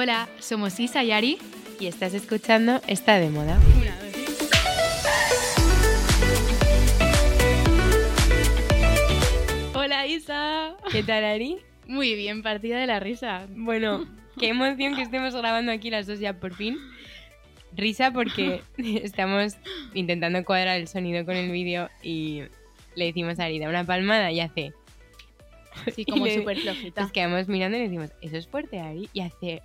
Hola, somos Isa y Ari. Y estás escuchando Está de moda. Una, dos, tres. Hola, Isa. ¿Qué tal, Ari? Muy bien, partida de la risa. Bueno, qué emoción que estemos grabando aquí las dos ya por fin. Risa porque estamos intentando cuadrar el sonido con el vídeo y le decimos a Ari, da una palmada y hace... Sí, como súper flojita. Nos quedamos mirando y le decimos, ¿eso es fuerte, Ari? Y hace...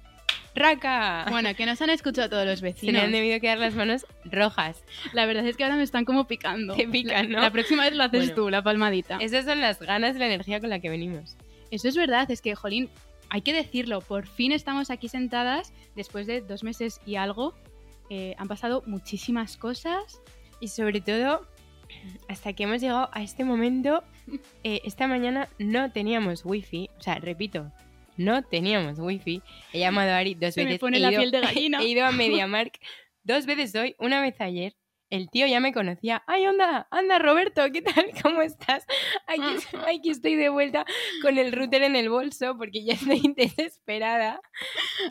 ¡Raca! Bueno, que nos han escuchado todos los Se vecinos. han debido quedar las manos rojas. La verdad es que ahora me están como picando. Te pican, La- ¿no? La próxima vez lo haces Bueno. tú, la palmadita. Esas son las ganas y la energía con la que venimos. Eso es verdad, es que, Jolín, hay que decirlo, por fin estamos aquí sentadas después de dos meses y algo. Eh, han pasado muchísimas cosas. Y sobre todo, hasta que hemos llegado a este momento, eh, esta mañana no teníamos wifi. O sea, repito, no teníamos wifi. He llamado a Ari dos Se me veces. pone he la ido- piel de gallina. He ido a MediaMark dos veces hoy, una vez ayer. El tío ya me conocía. ¡Ay, onda! ¡Anda, Roberto! ¿Qué tal? ¿Cómo estás? Aquí, aquí estoy de vuelta con el router en el bolso porque ya estoy desesperada.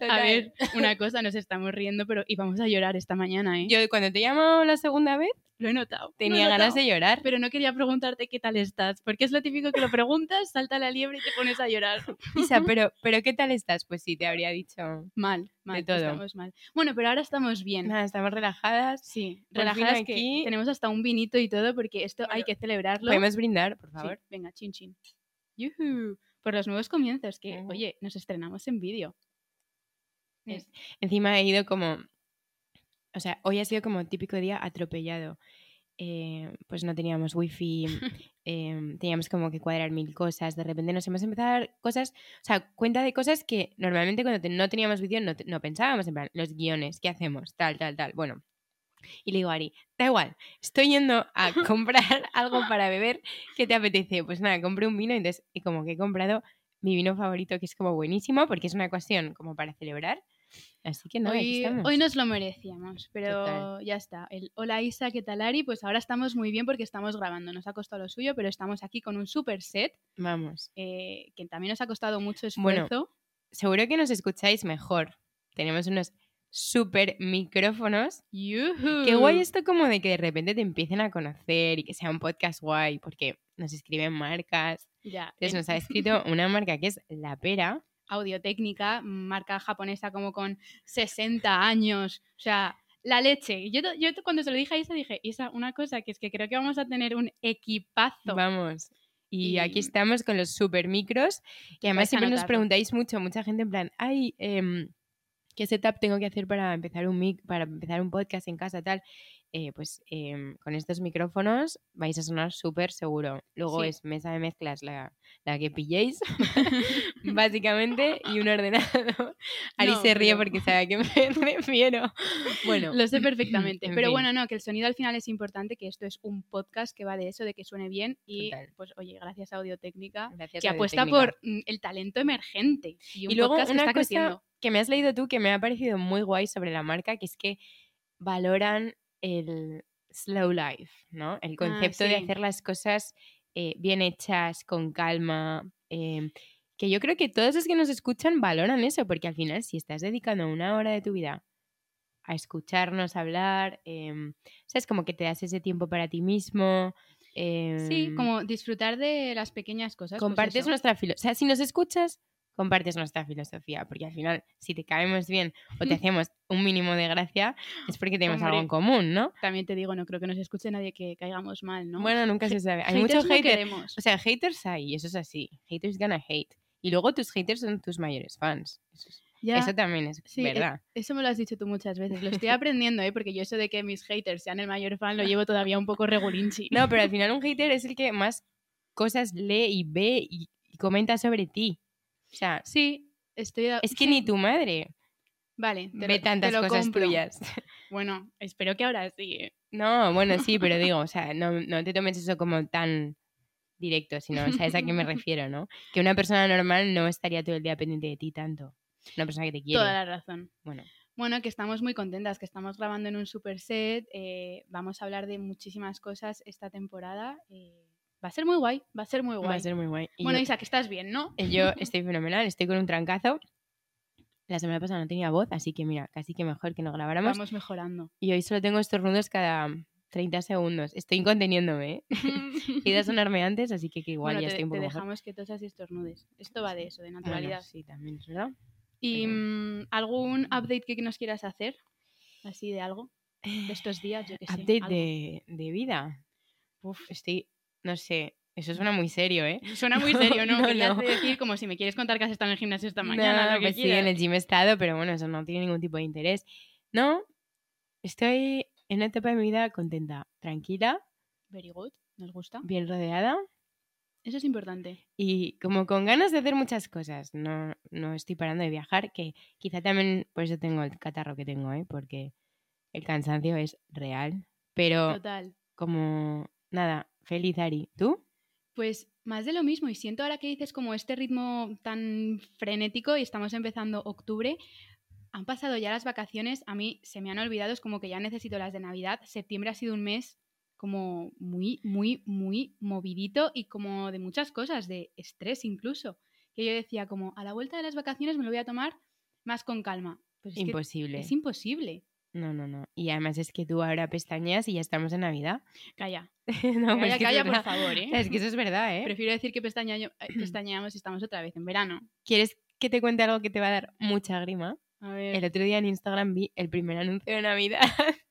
A ver, una cosa, nos estamos riendo, pero íbamos a llorar esta mañana, ¿eh? Yo cuando te he llamado la segunda vez lo he notado. tenía ganas de llorar. Pero no quería preguntarte qué tal estás, porque es lo típico que lo preguntas, salta la liebre y te pones a llorar. Isa, pero, pero ¿qué tal estás? Pues sí, te habría dicho. Mal, mal, todo. estamos mal. Bueno, pero ahora estamos bien. Nada, estamos relajadas. Sí, fin relajadas que aquí- tenemos hasta un vinito y todo, porque esto hay que celebrarlo. Podemos brindar, por Sí, favor. venga, chin chin. Yujú. Por los nuevos comienzos, que, oye, nos estrenamos en vídeo. Es- Encima he ido como. O sea, hoy ha sido como típico día atropellado. Eh, pues no teníamos wifi, eh, teníamos como que cuadrar mil cosas. De repente nos hemos empezado a dar cosas, o sea, cuenta de cosas que normalmente cuando te- no teníamos vídeo no pensábamos, en plan, los guiones, ¿qué hacemos? Tal, tal, tal. Bueno. Y le digo a Ari, da igual, estoy yendo a comprar algo para beber, ¿qué te apetece? Pues nada, compré un vino y entonces, y como que he comprado mi vino favorito, que es como buenísimo, porque es una ocasión como para celebrar. Así que nada, aquí hoy, estamos. hoy nos lo merecíamos, pero Total. ya está. El hola Isa, ¿qué tal Ari? Pues ahora estamos muy bien porque estamos grabando. Nos ha costado lo suyo, pero estamos aquí con un super set Vamos. eh, que también nos ha costado mucho Bueno, esfuerzo. Seguro que nos escucháis mejor. Tenemos unos super micrófonos. Yujú. Qué guay esto como de que de repente te empiecen a conocer y que sea un podcast guay, porque nos escriben marcas. Ya, Entonces eh, nos ha escrito una marca que es La Pera. Audiotécnica, marca japonesa como con 60 años. O sea, la leche. Yo, yo cuando se lo dije a Isa, dije, Isa, una cosa que es que creo que vamos a tener un equipazo. Vamos. Y, Y- aquí estamos con los super micros, que además a siempre nos preguntáis mucho, mucha gente en plan, ay, em, ¿qué setup tengo que hacer para empezar un mic, para empezar un podcast en casa tal? Eh, pues em, con estos micrófonos vais a sonar súper seguro. Luego Sí. es mesa de mezclas la, la que pilléis, básicamente, y un ordenador. Ari No, se ríe pero- porque sabe a qué me refiero. Bueno, Lo sé perfectamente. en Pero fin. bueno, no, que el sonido al final es importante, que esto es un podcast que va de eso, de que suene bien. Y Total. pues, oye, gracias a Audiotécnica, gracias que a apuesta Audiotécnica. por mm, el talento emergente. Y, un Y luego podcast que una está cosa creciendo. que me has leído tú que me ha parecido muy guay sobre la marca, que es que valoran el slow life, ¿no? El concepto de Ah, sí. hacer las cosas eh, bien hechas, con calma. em, que yo creo que todos los que nos escuchan valoran eso, porque al final si estás dedicando una hora de tu vida a escucharnos hablar, em, ¿sabes? Como que te das ese tiempo para ti mismo. Sí, em, como disfrutar de las pequeñas cosas. pues compartes nuestra filosofía. O sea, si nos escuchas, compartes nuestra filosofía, porque al final, si te caemos bien o te hacemos un mínimo de gracia, es porque tenemos algo en Hombre. común, ¿no? También te digo, no creo que nos escuche nadie que caigamos mal, ¿no? Bueno, nunca se sabe. Hay Haters muchos no haters. queremos. O sea, haters hay, eso es así. Haters gonna hate. Y luego tus haters son tus mayores fans. Eso, es- Ya, eso también es sí, e- verdad. Eso me lo has dicho tú muchas veces. Lo estoy aprendiendo, ¿eh? Porque yo eso de que mis haters sean el mayor fan lo llevo todavía un poco regulinchi. No, pero al final un hater es el que más cosas lee y ve y, y comenta sobre ti. O sea, Sí, estoy... a- es que sí, ni tu madre Vale, te ve lo- te tantas lo cosas compro. tuyas. Bueno, espero que ahora sí. No, bueno, sí, pero digo, o sea, no, no te tomes eso como tan directo, sino, ¿sabes a qué me refiero, no? Que una persona normal no estaría todo el día pendiente de ti tanto. Una persona que te quiere. Toda la razón. Bueno, Bueno, que estamos muy contentas, que estamos grabando en un super set. eh, vamos a hablar de muchísimas cosas esta temporada. eh, va a ser muy guay, va a ser muy guay. va a ser muy guay. Y Bueno, yo, Isa, que estás bien, ¿no? yo estoy fenomenal, estoy con un trancazo. La semana pasada no tenía voz, así que mira, casi que mejor que no grabáramos. Vamos mejorando. Y hoy solo tengo estornudos cada 30 segundos. Estoy conteniéndome, ¿eh? Iba a sonarme antes, así que, que igual Bueno, ya te, estoy un te poco mejor. dejamos que tosas y estornudes. Esto va de eso, de Ah, naturalidad. sí, también, ¿verdad? ¿Y pero- mm, algún update que nos quieras hacer? Así de algo. De estos días, yo que sé. Update de, de vida. Uf, estoy, no sé, eso suena muy serio, ¿eh? Suena muy serio, ¿no? No, Querías no. decir como si me quieres contar que has estado en el gimnasio esta mañana. No, lo que pues sí, en el gym he estado, pero bueno, eso no tiene ningún tipo de interés. No, estoy en una etapa de mi vida contenta, tranquila, Very good, nos gusta. bien rodeada Eso es importante. y como con ganas de hacer muchas cosas. No, no estoy parando de viajar, que quizá también por eso tengo el catarro que tengo, ¿eh? Porque el cansancio es real. Pero Total. como, nada, feliz Ari. ¿Tú? Pues más de lo mismo, y siento ahora que dices como este ritmo tan frenético y estamos empezando octubre, han pasado ya las vacaciones, a mí se me han olvidado, es como que ya necesito las de Navidad, septiembre ha sido un mes como muy, muy, muy movidito y como de muchas cosas, de estrés incluso, que yo decía como a la vuelta de las vacaciones me lo voy a tomar más con calma. Pues es Imposible. es imposible. No, no, no. Y además es que tú ahora pestañeas y ya estamos en Navidad. Calla, no, calla, es calla, por favor, ¿eh? Es que eso es verdad, ¿eh? Prefiero decir que pestañeo- eh, pestañeamos y estamos otra vez en verano. ¿Quieres que te cuente algo que te va a dar mucha grima? A ver, El otro día en Instagram vi el primer anuncio de Navidad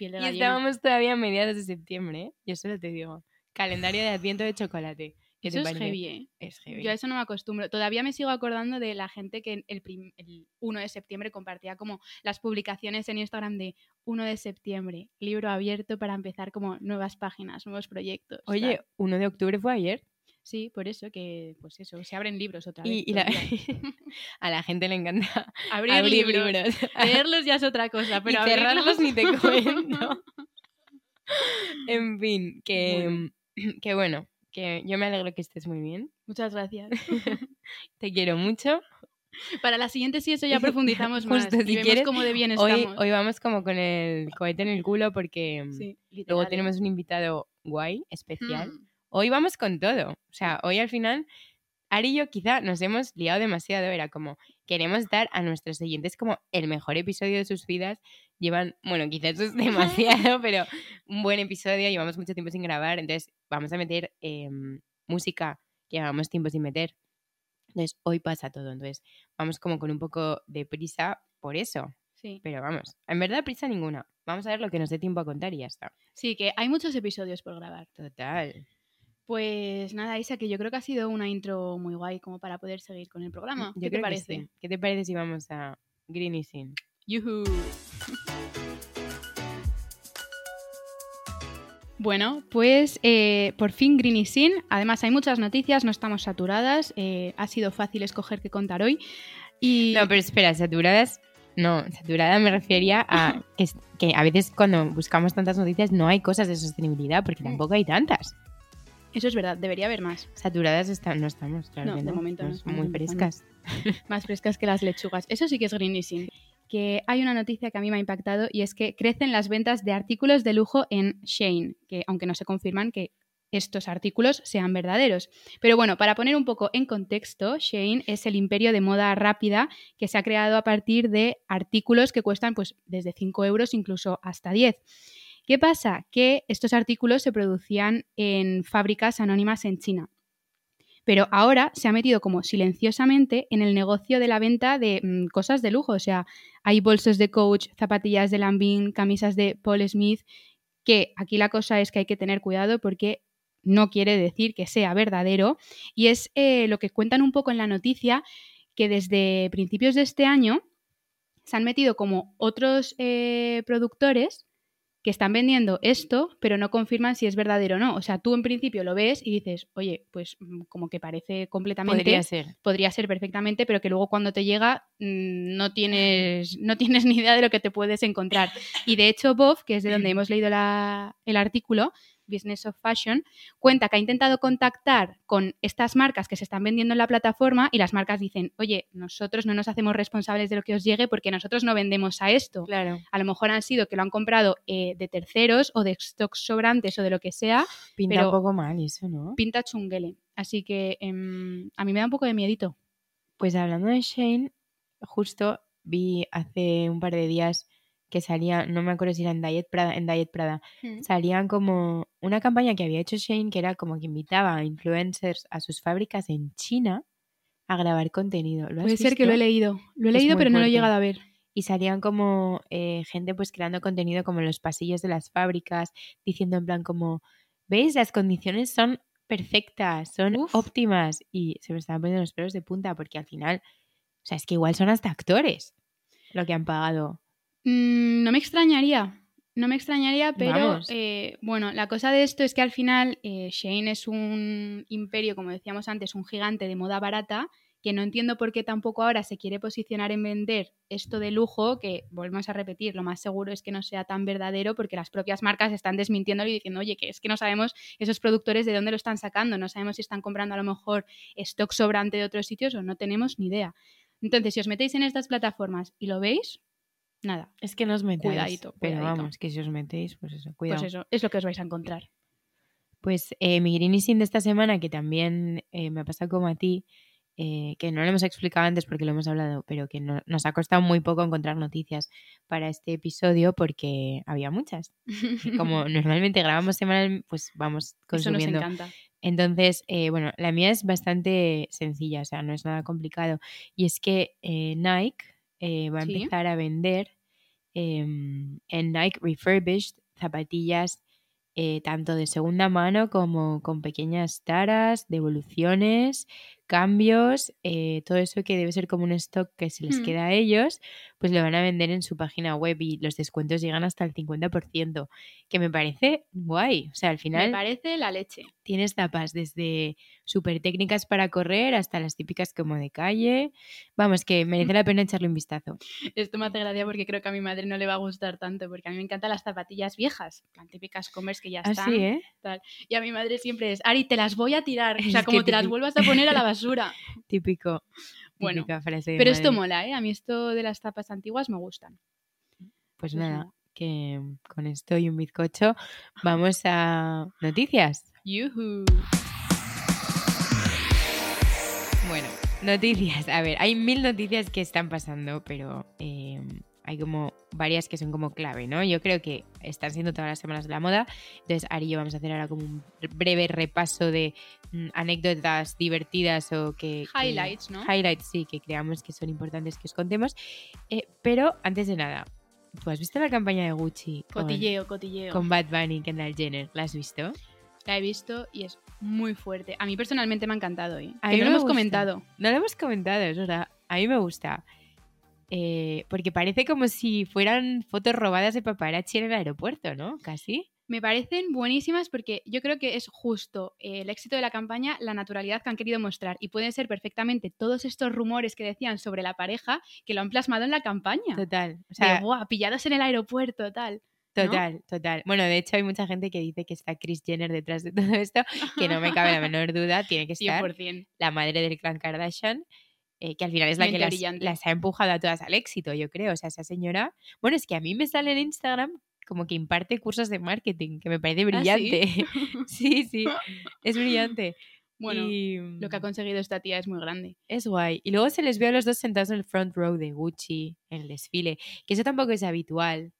de y estábamos todavía a mediados de septiembre, ¿eh? Yo solo te digo. Calendario de Adviento de chocolate. ¿Qué Eso es parece? heavy, ¿eh? Es heavy. Yo a eso no me acostumbro. Todavía me sigo acordando de la gente que el, prim- el 1 de septiembre compartía como las publicaciones en Instagram de 1 de septiembre, libro abierto para empezar como nuevas páginas, nuevos proyectos. Oye, tal. 1 de octubre fue ayer Sí, por eso que, pues eso, se abren libros otra vez. y, y la- a la gente le encanta Abrir, abrir libros. libros. Leerlos ya es otra cosa, pero y cerrarlos ni te cuento. en fin, que que bueno, que yo me alegro que estés muy bien. Muchas gracias. Te quiero mucho. Para la siguiente sí eso ya profundizamos más Justo, y si vemos quieres, cómo de bien Hoy, estamos. hoy vamos como con el cohete en el culo porque mm, Sí, luego tenemos un invitado guay, especial. Mm. Hoy vamos con todo. O sea, hoy al final, Ari y yo quizá nos hemos liado demasiado. Era como, queremos dar a nuestros oyentes como el mejor episodio de sus vidas. Llevan, bueno, quizás eso es demasiado, pero un buen episodio. Llevamos mucho tiempo sin grabar. Entonces, vamos a meter em, música que llevamos tiempo sin meter. Entonces, hoy pasa todo. Entonces, vamos como con un poco de prisa por eso. Sí. Pero vamos, en verdad prisa ninguna. Vamos a ver lo que nos dé tiempo a contar y ya está. sí, que hay muchos episodios por grabar. Total. Pues nada, Isa, que yo creo que ha sido una intro muy guay como para poder seguir con el programa. Yo ¿Qué te parece? sí. ¿Qué te parece si vamos a Greeny Sin? Yuhu. Bueno, pues eh, por fin Green y Sin. Además, hay muchas noticias, no estamos saturadas. eh, ha sido fácil escoger qué contar hoy. Y No, pero espera, saturadas. No, saturada me refería a que, a veces cuando buscamos tantas noticias no hay cosas de sostenibilidad porque Mm. tampoco hay tantas. Eso es verdad, debería haber más. Saturadas no estamos, claro. No, que de momento no estamos muy frescas. Más frescas que las lechugas. Eso sí que es Green y Sin. Que hay una noticia que a mí me ha impactado y es que crecen las ventas de artículos de lujo en Shane, que aunque no se confirman que estos artículos sean verdaderos. Pero bueno, para poner un poco en contexto, Shane es el imperio de moda rápida que se ha creado a partir de artículos que cuestan pues desde 5 euros incluso hasta 10. ¿Qué pasa? Que estos artículos se producían en fábricas anónimas en China. Pero ahora se ha metido como silenciosamente en el negocio de la venta de mm, cosas de lujo. O sea, hay bolsos de Coach, zapatillas de Lambin, camisas de Paul Smith, que aquí la cosa es que hay que tener cuidado porque no quiere decir que sea verdadero. Y es eh, lo que cuentan un poco en la noticia, que desde principios de este año se han metido como otros eh, productores que están vendiendo esto, pero no confirman si es verdadero o no. O sea, tú en principio lo ves y dices, oye, pues mm, como que parece completamente Podría ser. podría ser perfectamente, pero que luego cuando te llega mm, no tienes, no tienes ni idea de lo que te puedes encontrar. Y de hecho, Bob, que es de donde hemos leído la- el artículo, Business of Fashion, cuenta que ha intentado contactar con estas marcas que se están vendiendo en la plataforma y las marcas dicen, oye, nosotros no nos hacemos responsables de lo que os llegue porque nosotros no vendemos a esto. Claro. A lo mejor han sido que lo han comprado eh, de terceros o de stocks sobrantes o de lo que sea, Pinta Pero- un poco mal eso, ¿no? pinta chunguele. Así que em, a mí me da un poco de miedito. Pues hablando de Shane, justo vi hace un par de días que salía, no me acuerdo si era en Diet Prada, en Diet Prada, Mm. salían como una campaña que había hecho Shane que era como que invitaba a influencers a sus fábricas en China a grabar contenido. ¿Lo has Puede ser que lo he leído. Lo he Es leído, pero no lo he llegado a ver. Y salían como eh, gente pues creando contenido como en los pasillos de las fábricas, diciendo en plan como, ¿veis? Las condiciones son perfectas, son Uf. óptimas. Y se me estaban poniendo los pelos de punta porque al final, o sea, es que igual son hasta actores lo que han pagado. Mm, no me extrañaría. No me extrañaría, pero eh, bueno, la cosa de esto es que al final eh, Shane es un imperio, como decíamos antes, un gigante de moda barata, que no entiendo por qué tampoco ahora se quiere posicionar en vender esto de lujo, que volvemos a repetir, lo más seguro es que no sea tan verdadero porque las propias marcas están desmintiéndolo y diciendo, oye, que es que no sabemos esos productores de dónde lo están sacando, no sabemos si están comprando a lo mejor stock sobrante de otros sitios o no tenemos ni idea. Entonces, si os metéis en estas plataformas y lo veis, nada, Es que no os metáis. Cuidadito, Pero cuidadito. vamos, que si os metéis, pues eso, cuidado. pues eso, es lo que os vais a encontrar. Pues eh, mi Greenising de esta semana, que también eh, me ha pasado como a ti, eh, que no lo hemos explicado antes porque lo hemos hablado, pero que no- nos ha costado muy poco encontrar noticias para este episodio porque había muchas. Como normalmente grabamos semanal, pues vamos Eso nos consumiendo. encanta. Entonces, eh, bueno, la mía es bastante sencilla, o sea, no es nada complicado. Y es que eh, Nike eh, va a Sí. empezar a vender em, en Nike Refurbished zapatillas eh, tanto de segunda mano como con pequeñas taras, devoluciones, cambios, eh, todo eso que debe ser como un stock que se les Hmm. queda a ellos, pues lo van a vender en su página web y los descuentos llegan hasta el 50%, que me parece guay. O sea, al Me final parece la leche. tienes tapas desde súper técnicas para correr hasta las típicas como de calle. Vamos, que merece la pena echarle un vistazo. Esto me hace gracia porque creo que a mi madre no le va a gustar tanto, porque a mí me encantan las zapatillas viejas, las típicas Converse que ya están. Así, ¿eh? Y a mi madre siempre es, Ari, te las voy a tirar. O sea, como te las típico. vuelvas a poner a la basura. Típico. Bueno, frase de Pero esto mola, ¿eh? A mí esto de las tapas antiguas me gustan. Pues Pues nada, nada. que con esto y un bizcocho vamos a noticias. Yuhu. Bueno, noticias. A ver, hay mil noticias que están pasando, pero eh, hay como varias que son como clave, ¿no? Yo creo que están siendo todas las semanas de la moda. Entonces, Ari y yo vamos a hacer ahora como un breve repaso de mm, anécdotas divertidas o que... que- Highlights, ¿no? Highlights, sí, que creamos que son importantes que os contemos. Eh, pero antes de nada, ¿tú has visto la campaña de Gucci con, Cotilleo, con Bad Bunny y Kendall Jenner? ¿La has visto? La he visto y es muy fuerte. A mí personalmente me ha encantado, ¿eh? A Que mí no lo hemos gusta. comentado. No lo hemos comentado, es verdad. A mí me gusta. Eh, porque parece como si fueran fotos robadas de paparazzi en el aeropuerto, ¿no? Casi. Me parecen buenísimas porque yo creo que es justo eh, el éxito de la campaña, la naturalidad que han querido mostrar. Y pueden ser perfectamente todos estos rumores que decían sobre la pareja que lo han plasmado en la campaña. Total. O sea, "Buah, pillados en el aeropuerto, tal. ¿no? total, total. Bueno, de hecho hay mucha gente que dice que está Kris Jenner detrás de todo esto, que no me cabe la menor duda, tiene que estar 100%. la madre del clan Kardashian, eh, que al final es la que las, ha empujado a todas al éxito, yo creo. O sea, esa señora... Bueno, es que a mí me sale en Instagram como que imparte cursos de marketing, que me parece ¿Ah, sí? brillante. sí, sí, es brillante. Bueno, Y, lo que ha conseguido esta tía es muy grande. Es guay. Y luego se les ve a los dos sentados en el front row de Gucci, en el desfile, que eso tampoco es habitual.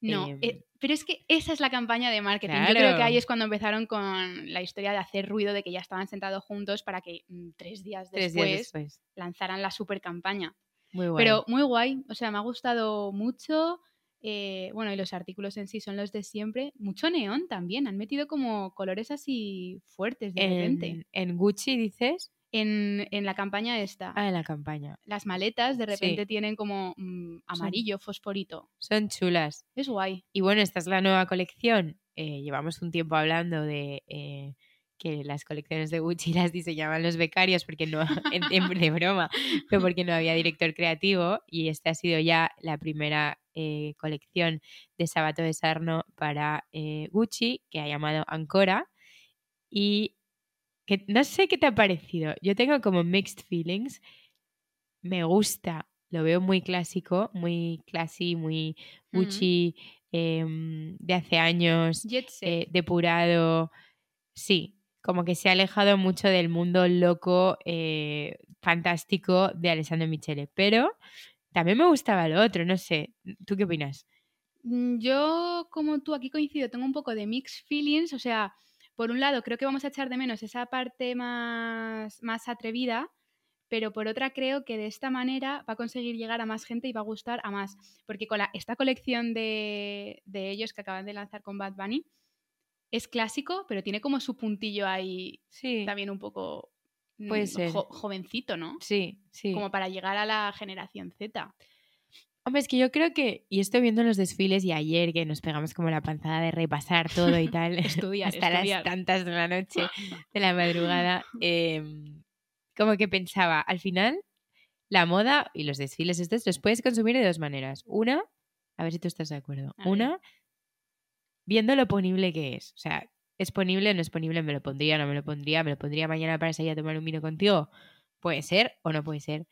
No, Em, eh, pero es que esa es la campaña de marketing. Yo creo que ahí es cuando empezaron con la historia de hacer ruido de que ya estaban sentados juntos para que mm, tres días Tres después días después. lanzaran la super campaña. Muy guay. Pero muy guay, o sea, me ha gustado mucho. eh, bueno, y los artículos en sí son los de siempre. Mucho neón también, han metido como colores así fuertes de repente. en, en Gucci dices, En, en la campaña esta, ah, en la campaña. las maletas de Sí. repente tienen como mm, amarillo, fosforito. Son chulas. Es guay. Y bueno, esta es la nueva colección. Eh, llevamos un tiempo hablando de eh, que las colecciones de Gucci las diseñaban los becarios porque no, en, en- de broma, pero porque no había director creativo. Y esta ha sido ya la primera eh, colección de Sabato de Sarno para eh, Gucci, que ha llamado Ancora. Y que no sé qué te ha parecido. Yo tengo como mixed feelings. Me gusta, lo veo muy clásico, muy classy, muy. Gucci em, de hace años, eh, depurado. Sí, como que se ha alejado mucho del mundo loco, eh, fantástico de Alessandro Michele, pero también me gustaba lo otro, no sé. ¿Tú qué opinas? Mm, Yo, como tú, aquí coincido, tengo un poco de mixed feelings, o sea, por un lado creo que vamos a echar de menos esa parte más, más atrevida, pero por otra creo que de esta manera va a conseguir llegar a más gente y va a gustar a más, porque con la- esta colección de, de ellos que acaban de lanzar con Bad Bunny es clásico, pero tiene como su puntillo ahí Sí, también un poco mm, ser. jovencito, ¿no? sí, sí. Como para llegar a la generación Z. Hombre, es que yo creo que, y estoy viendo los desfiles y ayer que nos pegamos como la panzada de repasar todo y tal, Estudiar, hasta estudiar. las tantas de la noche, de la madrugada, em, como que pensaba, al final, la moda y los desfiles estos los puedes consumir de dos maneras. Una, a ver si tú estás de acuerdo. A ver. Una, viendo lo ponible que es. O sea, ¿es ponible o no es ponible? ¿Me lo pondría no me lo pondría? ¿Me lo pondría mañana para salir a tomar un vino contigo? Puede ser o no puede ser.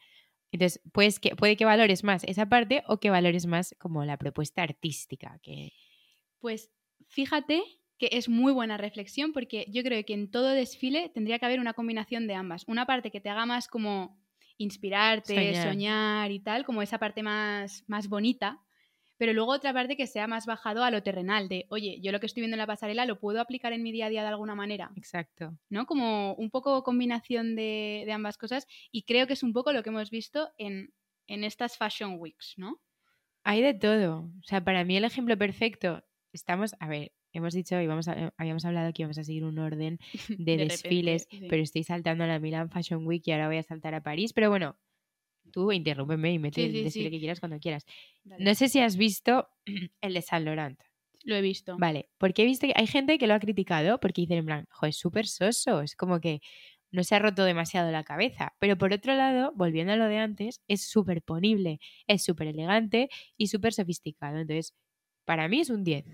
Entonces, pues que, puede que valores más esa parte o que valores más como la propuesta artística. Que... Pues fíjate que es muy buena reflexión porque yo creo que en todo desfile tendría que haber una combinación de ambas. Una parte que te haga más como inspirarte, Soñar. soñar, y tal, como esa parte más, más bonita, pero luego otra parte que sea más bajado a lo terrenal, de, oye, yo lo que estoy viendo en la pasarela lo puedo aplicar en mi día a día de alguna manera, Exacto. ¿no? Como un poco combinación de, de ambas cosas y creo que es un poco lo que hemos visto en, en estas Fashion Weeks, ¿no? Hay de todo. O sea, para mí el ejemplo perfecto, estamos, a ver, hemos dicho y vamos a- habíamos hablado que íbamos a seguir un orden de, De repente, desfiles, sí. pero estoy saltando a la Milan Fashion Week y ahora voy a saltar a París. Pero bueno, tú interrúmpeme y mete Sí, el sí, desfile sí. que quieras cuando quieras. Dale. No sé si has visto el de Saint Laurent. Lo he visto. Vale, porque he visto que hay gente que lo ha criticado porque dicen en plan, jo, es súper soso, es como que no se ha roto demasiado la cabeza. Pero por otro lado, volviendo a lo de antes, es súper ponible, es súper elegante y súper sofisticado. Entonces, para mí es un 10.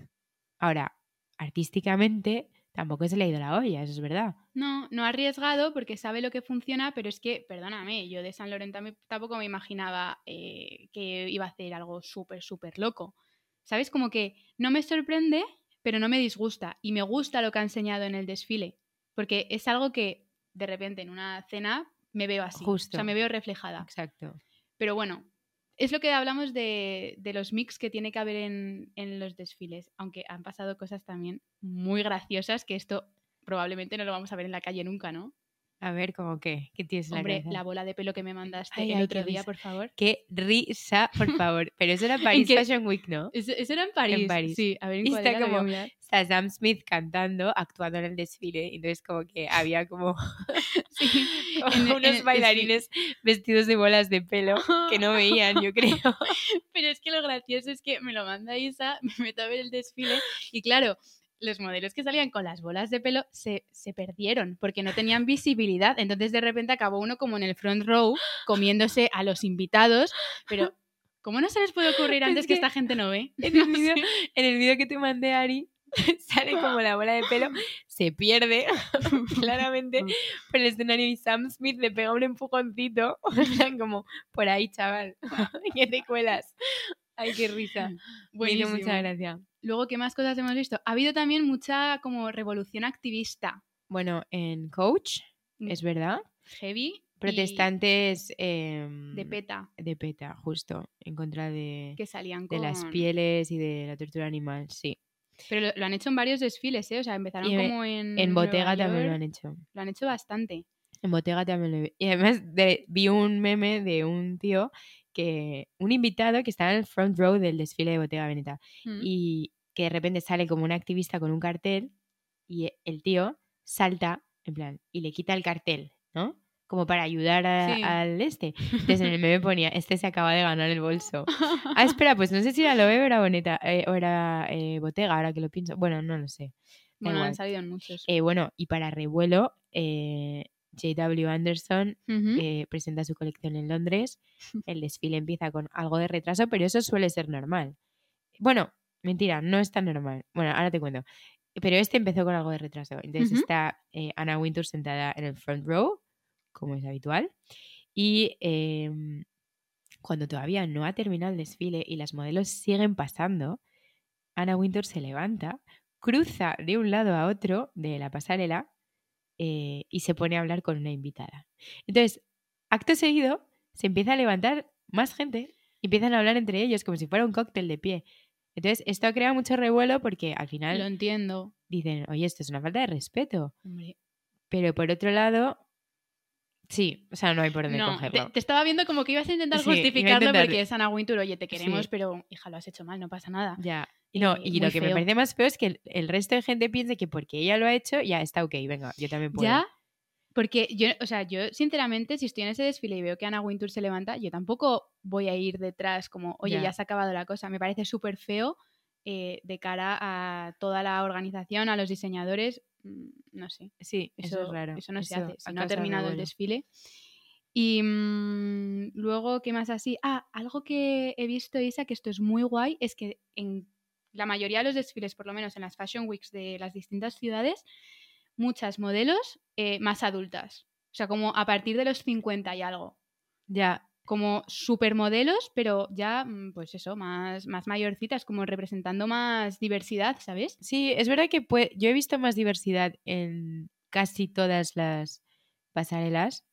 Ahora, artísticamente, tampoco se le ha ido la olla, eso es verdad. No, no ha arriesgado porque sabe lo que funciona, pero es que, perdóname, yo de San también- tampoco me imaginaba eh, que iba a hacer algo súper, súper loco. ¿Sabes? Como que no me sorprende, pero no me disgusta. Y me gusta lo que ha enseñado en el desfile. Porque es algo que de repente en una cena me veo así. O Justo. sea, me veo reflejada. Exacto. Pero bueno, es lo que hablamos de, los mix que tiene que haber en, en los desfiles, aunque han pasado cosas también muy graciosas que esto probablemente no lo vamos a ver en la calle nunca, ¿no? A ver, ¿cómo qué? ¿Qué tienes en la Hombre, cabeza? la bola de pelo que me mandaste Ay, el ay, otro día, risa. por favor. Qué risa, por favor. Pero eso era Paris Fashion Week, ¿no? Eso, eso era en París. París. Sí, a ver en Y está como-. Está Sam Smith cantando, actuando en el desfile. Entonces, como que había como, Sí, como en- unos en- sí. bailarines vestidos de bolas de pelo que no veían, yo creo. Pero es que lo gracioso es que me lo manda Isa, me meto a ver el desfile y claro, los modelos que salían con las bolas de pelo se, se perdieron porque no tenían visibilidad. Entonces de repente acabó uno como en el front row comiéndose a los invitados, pero ¿cómo no se les puede ocurrir Es antes que, que esta gente no ve? En el en vídeo que te mandé, Ari, sale como la bola de pelo, se pierde claramente por el escenario y Sam Smith le pega un empujoncito. Como, por ahí, chaval, que te cuelas. Ay, qué risa. Buenísimo. mucha gracia. Luego, ¿qué más cosas hemos visto? Ha habido también mucha como revolución activista. Bueno, en Coach, Mm. es verdad, Heavy. protestantes em, De PETA, de PETA, justo, en contra de, que salían de con... las pieles y de la tortura animal, sí. Pero lo, lo han hecho en varios desfiles, ¿eh? O sea, empezaron Y como en. En también lo han hecho. Lo han hecho bastante. En Bottega también lo vi. Y además de- vi un meme de un tío que, un invitado que estaba en el front row del desfile de Bottega Veneta Mm. y que de repente sale como un activista con un cartel y el tío salta, en plan, y le quita el cartel, ¿no? Como para ayudar a- Sí. al este. Entonces en el meme ponía, este se acaba de ganar el bolso. Ah, espera, pues no sé si era Loewe o era Boneta, eh, o era eh, Bottega, ahora que lo pienso. Bueno, no lo sé. Bueno, han salido en muchos. Eh, bueno, y para revuelo, eh, J.W. Anderson eh, presenta su colección en Londres. El desfile empieza con algo de retraso, pero eso suele ser normal. Bueno, mentira, no es tan normal. Bueno, ahora te cuento. Pero este empezó con algo de retraso. Entonces está eh, Anna Wintour sentada en el front row, como es habitual. Y em, cuando todavía no ha terminado el desfile y las modelos siguen pasando, Anna Wintour se levanta, cruza de un lado a otro de la pasarela eh, y se pone a hablar con una invitada. Entonces, acto seguido se empieza a levantar más gente y empiezan a hablar entre ellos como si fuera un cóctel de pie. Entonces, esto ha creado mucho revuelo porque al final Lo entiendo. dicen, oye, esto es una falta de respeto. Hombre. Pero por otro lado, sí, o sea, no hay por dónde No, cogerlo. te, te estaba viendo como que ibas a intentar Sí, iba a justificarlo intentar- porque es Ana Wintour, oye, te queremos, Sí. pero hija, lo has hecho mal, no pasa nada. Ya. Y no, y lo que me parece más feo es que el, el resto de gente piense que porque ella lo ha hecho, ya está ok, venga, yo también puedo. ¿Ya? Porque yo, o sea, yo sinceramente, si estoy en ese desfile y veo que Ana Wintour se levanta, yo tampoco voy a ir detrás como, oye, Ya. ya, se ha acabado la cosa. Me parece súper feo eh, de cara a toda la organización, a los diseñadores, no sé. Sí, eso, Eso, es raro. eso no se hace. Si no ha terminado el desfile. Y mm, luego, ¿qué más así? Ah, algo que he visto, Isa, que esto es muy guay, es que en la mayoría de los desfiles, por lo menos en las Fashion Weeks de las distintas ciudades, muchas modelos eh, más adultas. O sea, como a partir de los 50 y algo. Ya, Como supermodelos, pero ya, mm, pues eso, más, más mayorcitas, como representando más diversidad, ¿sabes? Sí, es verdad que yo he visto más diversidad en casi todas las pasarelas,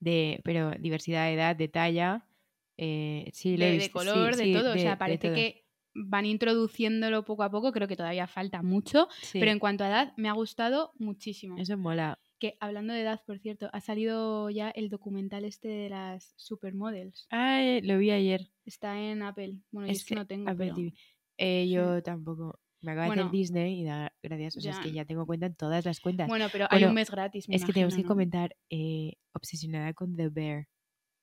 de, pero diversidad de edad, de talla. eh, sí, de, de visto, sí, color, de sí, todo. o sea, parece que van introduciéndolo poco a poco. Creo que todavía falta mucho. Sí, Pero en cuanto a edad, me ha gustado muchísimo. eso mola. Que hablando de edad, por cierto, ha salido ya el documental este de las supermodels. Ah, lo vi ayer. Está en Apple. Bueno, yo es que no tengo. Apple pero- TV. Eh, yo tampoco. Me acaba de hacer Disney y da gracias. O sea, es que ya tengo cuenta en todas las cuentas. Bueno, pero hay Bueno, un mes gratis. me es que tenemos que comentar, eh, obsesionada con The Bear.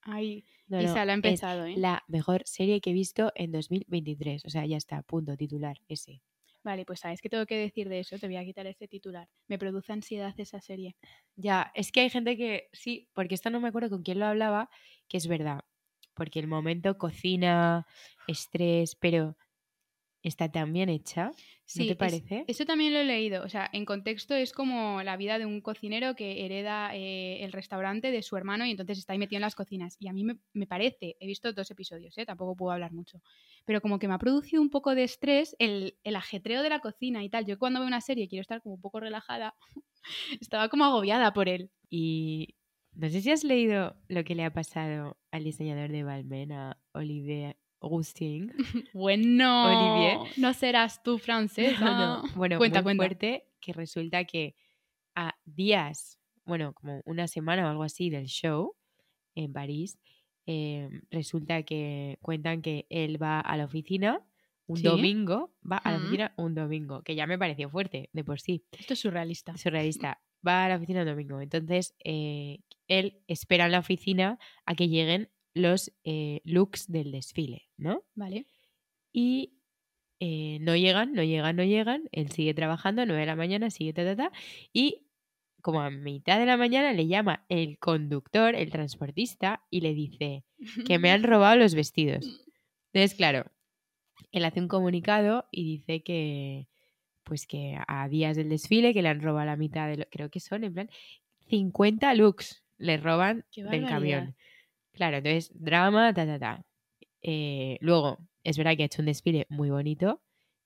Ay, No, lo ha es empezado, ¿eh? la mejor serie que he visto en 2023. O sea, ya está, punto, titular, ese. Vale, pues sabes que tengo que decir de eso. Te voy a quitar este titular. Me produce ansiedad esa serie. Ya, es que hay gente que sí, porque esto no me acuerdo con quién lo hablaba, que es verdad. Porque el momento cocina, estrés, pero está tan bien hecha, Sí, ¿no te es- parece? Eso también lo he leído. O sea, en contexto es como la vida de un cocinero que hereda eh, el restaurante de su hermano y entonces está ahí metido en las cocinas. Y a mí me, me parece, he visto dos episodios, ¿eh? tampoco puedo hablar mucho, pero como que me ha producido un poco de estrés el, el ajetreo de la cocina y tal. Yo cuando veo una serie y quiero estar como un poco relajada, estaba como agobiada por él. Y no sé si has leído lo que le ha pasado al diseñador de Balmain, a Olivier Rousteing. Bueno, Olivier. no serás tú francesa. No, bueno, cuenta, muy cuenta. fuerte que resulta que a días, bueno, como una semana o algo así del show en París, eh, resulta que cuentan que él va a la oficina un Sí. domingo, va a la oficina un domingo, que ya me pareció fuerte de por sí, Esto es surrealista. surrealista. Va a la oficina un domingo, entonces eh, él espera en la oficina a que lleguen los eh, looks del desfile, ¿no? Vale. y eh, no llegan, no llegan, no llegan. Él sigue trabajando, 9 de la mañana, sigue ta, ta, ta, y como a mitad de la mañana le llama el conductor, el transportista, y le dice que me han robado los vestidos. Entonces, claro, él hace un comunicado y dice que pues que a días del desfile que le han robado la mitad de lo, creo que son en plan 50 looks le roban del camión. Claro, entonces drama, ta, ta, ta. Eh, luego, es verdad que ha hecho un desfile muy bonito.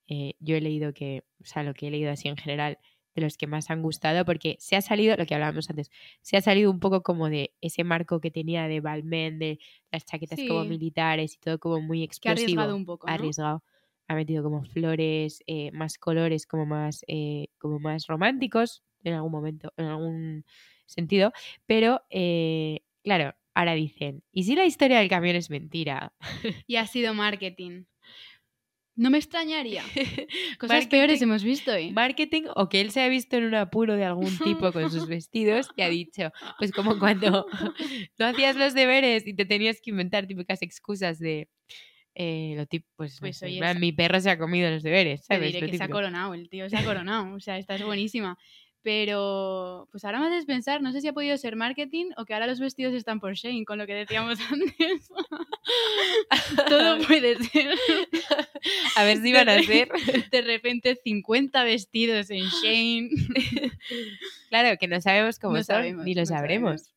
Eh, yo he leído que, o sea, lo que he leído así en general, de los que más han gustado, porque se ha salido, lo que hablábamos antes, se ha salido un poco como de ese marco que tenía de Balmain, de las chaquetas como militares y todo como muy Que ha explosivo. arriesgado un poco. ¿no? arriesgado. Ha metido como flores, eh, más colores, como más, eh, como más románticos en algún momento, en algún sentido. Pero, eh, claro, ahora dicen, ¿y si la historia del camión es mentira? Y ha sido marketing. No me extrañaría. Cosas Marketing- peores hemos visto hoy. Marketing o que él se ha visto en un apuro de algún tipo con sus vestidos y ha dicho, pues como cuando no hacías los deberes y te tenías que inventar típicas excusas de... Eh, lo pues, no Pues, sé, mi perro se ha comido los deberes, Te ¿sabes? diré Lo que se ha coronado, el tío se ha coronado. O sea, esta es buenísima. Pero, pues ahora me haces pensar, no sé si ha podido ser marketing o que ahora los vestidos están por Shane, con lo que decíamos antes. Todo puede ser. A ver si van a ser. De repente 50 vestidos en Shane. Claro, que no sabemos cómo No son, sabemos, ni lo no sabremos. sabemos.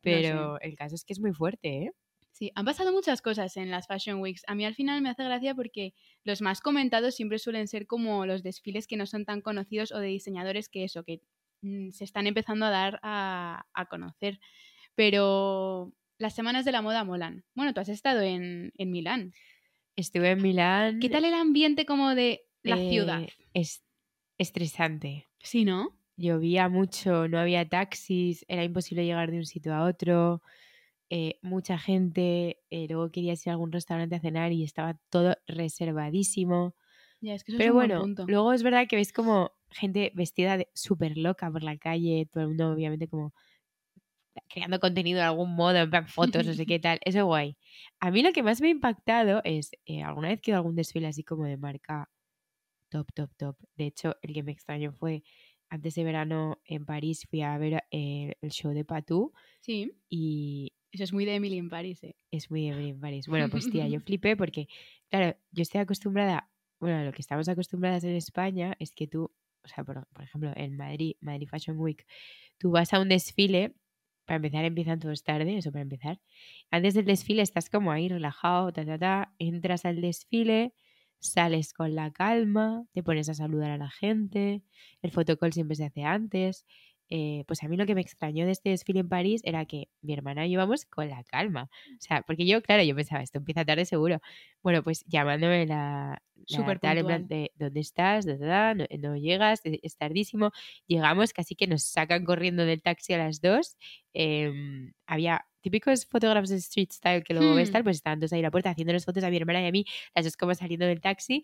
Pero el caso es que es muy fuerte, ¿eh? Sí, han pasado muchas cosas en las Fashion Weeks. A mí al final me hace gracia porque los más comentados siempre suelen ser como los desfiles que no son tan conocidos o de diseñadores que eso, que mm, se están empezando a dar a, a conocer. Pero las semanas de la moda molan. Bueno, tú has estado en, en Milán. Estuve en Milán. ¿Qué tal el ambiente como de la ciudad? eh, Es estresante. Sí, ¿no? Llovía mucho, no había taxis, era imposible llegar de un sitio a otro. Eh, mucha gente, eh, luego querías ir a algún restaurante a cenar y estaba todo reservadísimo. Ya, es que eso Pero es un buen bueno, punto. luego es verdad que ves como gente vestida de súper loca por la calle, todo el mundo obviamente como creando contenido de algún modo, en plan fotos, no sé qué tal, eso guay. A mí lo que más me ha impactado es, eh, alguna vez que ido a algún desfile así como de marca top, top, top. De hecho, el que me extrañó fue, antes de verano en París fui a ver eh, el show de Patou Sí, y eso es muy de Emily en París, ¿eh? es muy de Emily en París. Bueno, pues tía, yo flipé porque, claro, yo estoy acostumbrada, bueno, lo que estamos acostumbradas en España es que tú, o sea, por, por ejemplo, en Madrid, Madrid Fashion Week, tú vas a un desfile, para empezar empiezan todos tarde, eso para empezar. Antes del desfile estás como ahí relajado, ta, ta, ta, entras al desfile, sales con la calma, te pones a saludar a la gente, el fotocall siempre se hace antes. Eh, pues a mí lo que me extrañó de este desfile en París era que mi hermana y yo íbamos con la calma. O sea, porque yo, claro, yo pensaba, esto empieza tarde seguro. Bueno, pues llamándome la, la Súper tal, en plan de ¿dónde estás? No, no llegas, e- es tardísimo. Llegamos, casi que nos sacan corriendo del taxi a las dos. Em, había típicos fotógrafos de street style que luego ves Hmm. tal, pues estaban todos ahí en la puerta haciéndonos fotos a mi hermana y a mí, las dos como saliendo del taxi.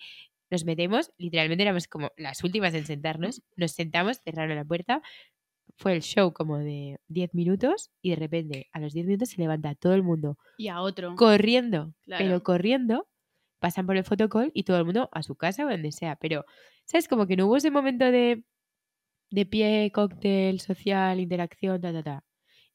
Nos metemos, literalmente éramos como las últimas en sentarnos. Nos sentamos, cerraron la puerta. Fue el show como de 10 minutos y de repente a los 10 minutos se levanta todo el mundo Y a otro. corriendo, Claro. pero corriendo, pasan por el fotocall y todo el mundo a su casa o donde sea. Pero, ¿sabes? Como que no hubo ese momento de, de pie, cóctel, social, interacción, ta, ta, ta.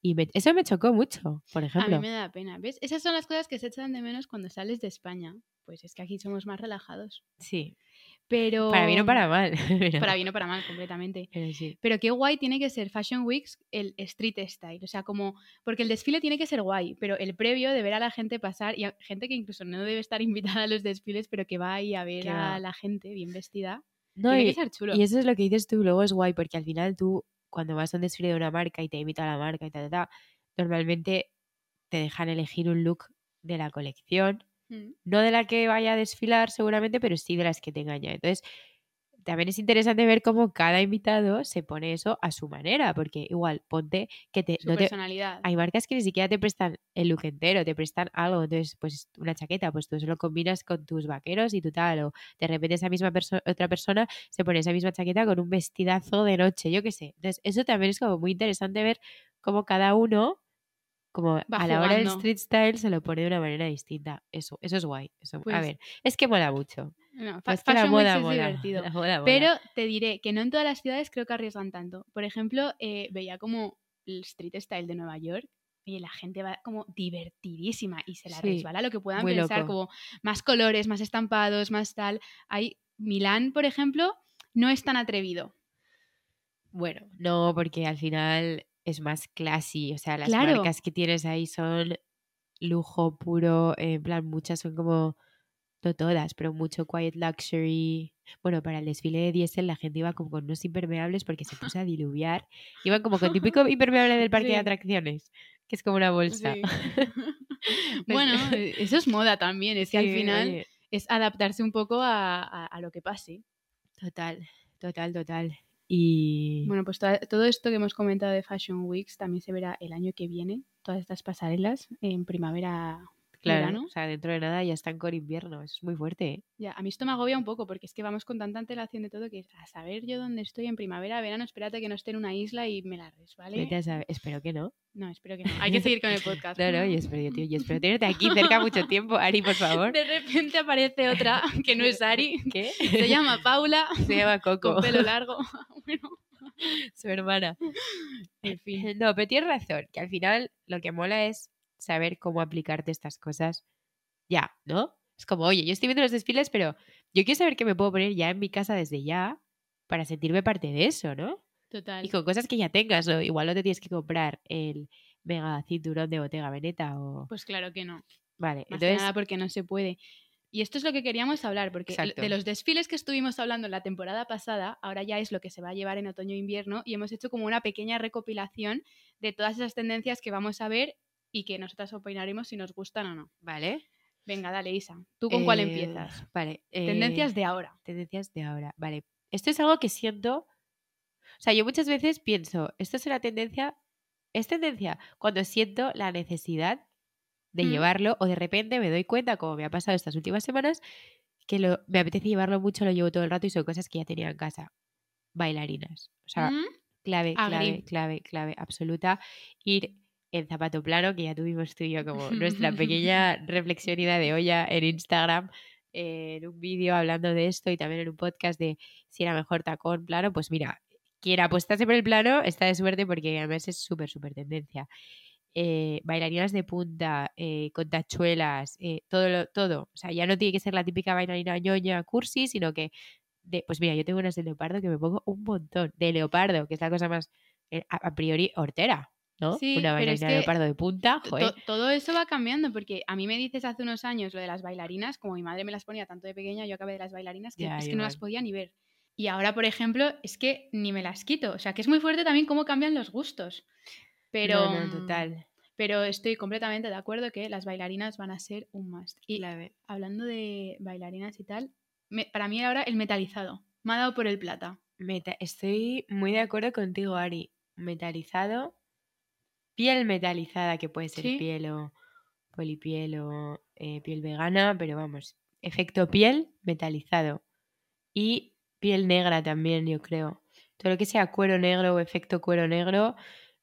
Y me- eso me chocó mucho, por A mí ejemplo. me da pena, ¿ves? Esas son las cosas que se echan de menos cuando sales de España. Pues es que aquí somos más relajados. Sí, Pero... para bien o para mal. Para bien o para mal, completamente. pero sí. Pero qué guay tiene que ser Fashion Weeks el street style. O sea, como. Porque el desfile tiene que ser guay, pero el previo de ver a la gente pasar y a gente que incluso no debe estar invitada a los desfiles, pero que va ahí a ver a va. la gente bien vestida. No, tiene y, que ser chulo. y eso es lo que dices tú, luego es guay, porque al final tú, cuando vas a un desfile de una marca y te invita a la marca y tal, tal, normalmente te dejan elegir un look de la colección Mm. no de la que vaya a desfilar seguramente, pero sí de las que tenga ya. Entonces, también es interesante ver cómo cada invitado se pone eso a su manera, porque igual, ponte que te, Su no te- personalidad. hay marcas que ni siquiera te prestan el look entero, te prestan algo, entonces, pues una chaqueta, pues tú eso lo combinas con tus vaqueros y tu tal, o de repente esa misma perso- otra persona se pone esa misma chaqueta con un vestidazo de noche, yo qué sé. Entonces, eso también es como muy interesante ver cómo cada uno como Va a la hora del street style se lo pone de una manera distinta. Eso, eso es guay. Eso, a Pues- ver, es que mola mucho. No, Es que la moda mola. divertido. La moda mola. Pero te diré que no en todas las ciudades creo que arriesgan tanto. Por ejemplo, eh, veía como el street style de Nueva York y la gente va como divertidísima y se la Sí, resbala lo que puedan pensar, loco. como más colores, más estampados, más tal. Hay Milán, por ejemplo, no es tan atrevido. Bueno, no, porque al final es más classy. O sea, las Claro. marcas que tienes ahí son lujo puro. En plan, muchas son como. No todas, pero mucho quiet luxury. Bueno, para el desfile de diésel la gente iba como con unos impermeables porque se puso a diluviar. Iban como con típico impermeable del parque de atracciones, que es como una bolsa. Sí. bueno, eso es moda también, es que al final oye, es adaptarse un poco a, a- a lo que pase. total, total, total. Y. Bueno, pues todo esto que hemos comentado de Fashion Weeks también se verá el año que viene, todas estas pasarelas en primavera, claro, verano. o sea, dentro de nada ya están con invierno. Eso es muy fuerte. ¿eh? Ya, a mí esto me agobia un poco porque es que vamos con tanta antelación de todo que es a saber yo dónde estoy en primavera, verano, espérate que no esté en una isla y me la resbale. Vete a saber- Espero que no. No, espero que no. Hay que seguir con el podcast. No, no, yo espero, yo, tío, yo espero tenerte aquí cerca mucho tiempo, Ari, por favor. De repente aparece otra que no es Ari, ¿Qué? se llama Paula, Se llama Coco, con pelo largo. bueno, su hermana. en fin. No, pero tienes razón, que al final lo que mola es saber cómo aplicarte estas cosas ya, ¿no? Es como, oye, yo estoy viendo los desfiles, pero yo quiero saber qué me puedo poner ya en mi casa desde ya para sentirme parte de eso, ¿no? Total. Y con cosas que ya tengas, ¿no? Igual no te tienes que comprar el mega cinturón de Bottega Veneta o... Pues claro que no. Vale, Más entonces... nada porque no se puede. Y esto es lo que queríamos hablar, porque Exacto. de los desfiles que estuvimos hablando en la temporada pasada, ahora ya es lo que se va a llevar en otoño e invierno y hemos hecho como una pequeña recopilación de todas esas tendencias que vamos a ver y que nosotras opinaremos si nos gustan o no. Vale. Venga, dale, Isa. ¿Tú con cuál Eh, empiezas? Vale. Tendencias eh, de ahora. Tendencias de ahora. Vale. Esto es algo que siento. O sea, yo muchas veces pienso, esto es una tendencia. Es tendencia cuando siento la necesidad de Mm. llevarlo o de repente me doy cuenta, como me ha pasado estas últimas semanas, que lo, me apetece llevarlo mucho, lo llevo todo el rato y son cosas que ya tenía en casa. Bailarinas. O sea, Mm, clave, clave, Agri. clave, clave absoluta. Ir en zapato plano, que ya tuvimos tú y yo como nuestra pequeña reflexión ida de olla en Instagram, eh, en un vídeo hablando de esto y también en un podcast de si era mejor tacón plano, pues mira, quien apostase por el plano está de suerte porque además es súper, súper tendencia. Eh, bailarinas de punta, eh, con tachuelas, eh, todo, lo- todo. O sea, ya no tiene que ser la típica bailarina ñoña cursi, sino que, de, pues mira, yo tengo unas de leopardo que me pongo un montón. De leopardo, que es la cosa más, a priori, hortera, ¿no? Sí, Una pero es bailarina de que leopardo de punta, To- joder. todo eso va cambiando porque a mí me dices hace unos años lo de las bailarinas, como mi madre me las ponía tanto de pequeña, yo acabé de las bailarinas que es que no las podía ni ver. Y ahora, por ejemplo, es que ni me las quito. O sea, que es muy fuerte también cómo cambian los gustos. Pero, No, no, mm, total. pero estoy completamente de acuerdo que las bailarinas van a ser un must. Y hablando de bailarinas y tal, me- para mí ahora el metalizado. Me ha dado por el plata. Meta- estoy muy de acuerdo contigo, Ari. Metalizado, piel metalizada, que puede ser Sí. piel o polipiel o eh, piel vegana, pero vamos, efecto piel metalizado. Y piel negra también, yo creo. Todo lo que sea cuero negro o efecto cuero negro,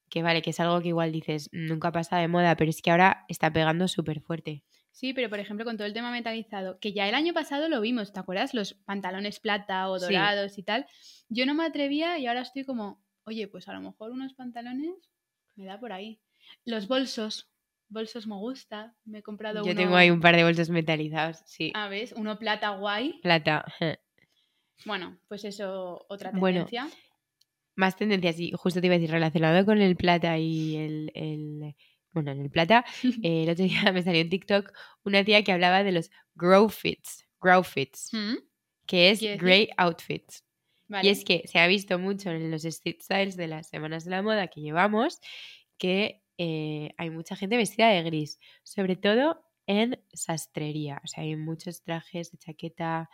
que vale, que es algo que igual dices, nunca pasa de moda, pero es que ahora está pegando súper fuerte. Sí, pero por ejemplo con todo el tema metalizado, que ya el año pasado lo vimos, ¿te acuerdas? Los pantalones plata o Sí. dorados y tal. Yo no me atrevía y ahora estoy como, oye, pues a lo mejor unos pantalones me da por ahí. Los bolsos, bolsos me gusta. Me he comprado Yo uno. tengo ahí un par de bolsos metalizados, sí. Ah, ¿ves? Uno plata guay. Plata. Bueno, pues eso, otra Bueno, tendencia. Más tendencias, y justo te iba a decir, relacionado con el plata y el. el- bueno, en el plata, eh, el otro día me salió en TikTok una tía que hablaba de los grow fits, grow fits, Mm, que es grey outfits. Vale. Y es que se ha visto mucho en los street styles de las semanas de la moda que llevamos que eh, hay mucha gente vestida de gris, sobre todo en sastrería. O sea, hay muchos trajes de chaqueta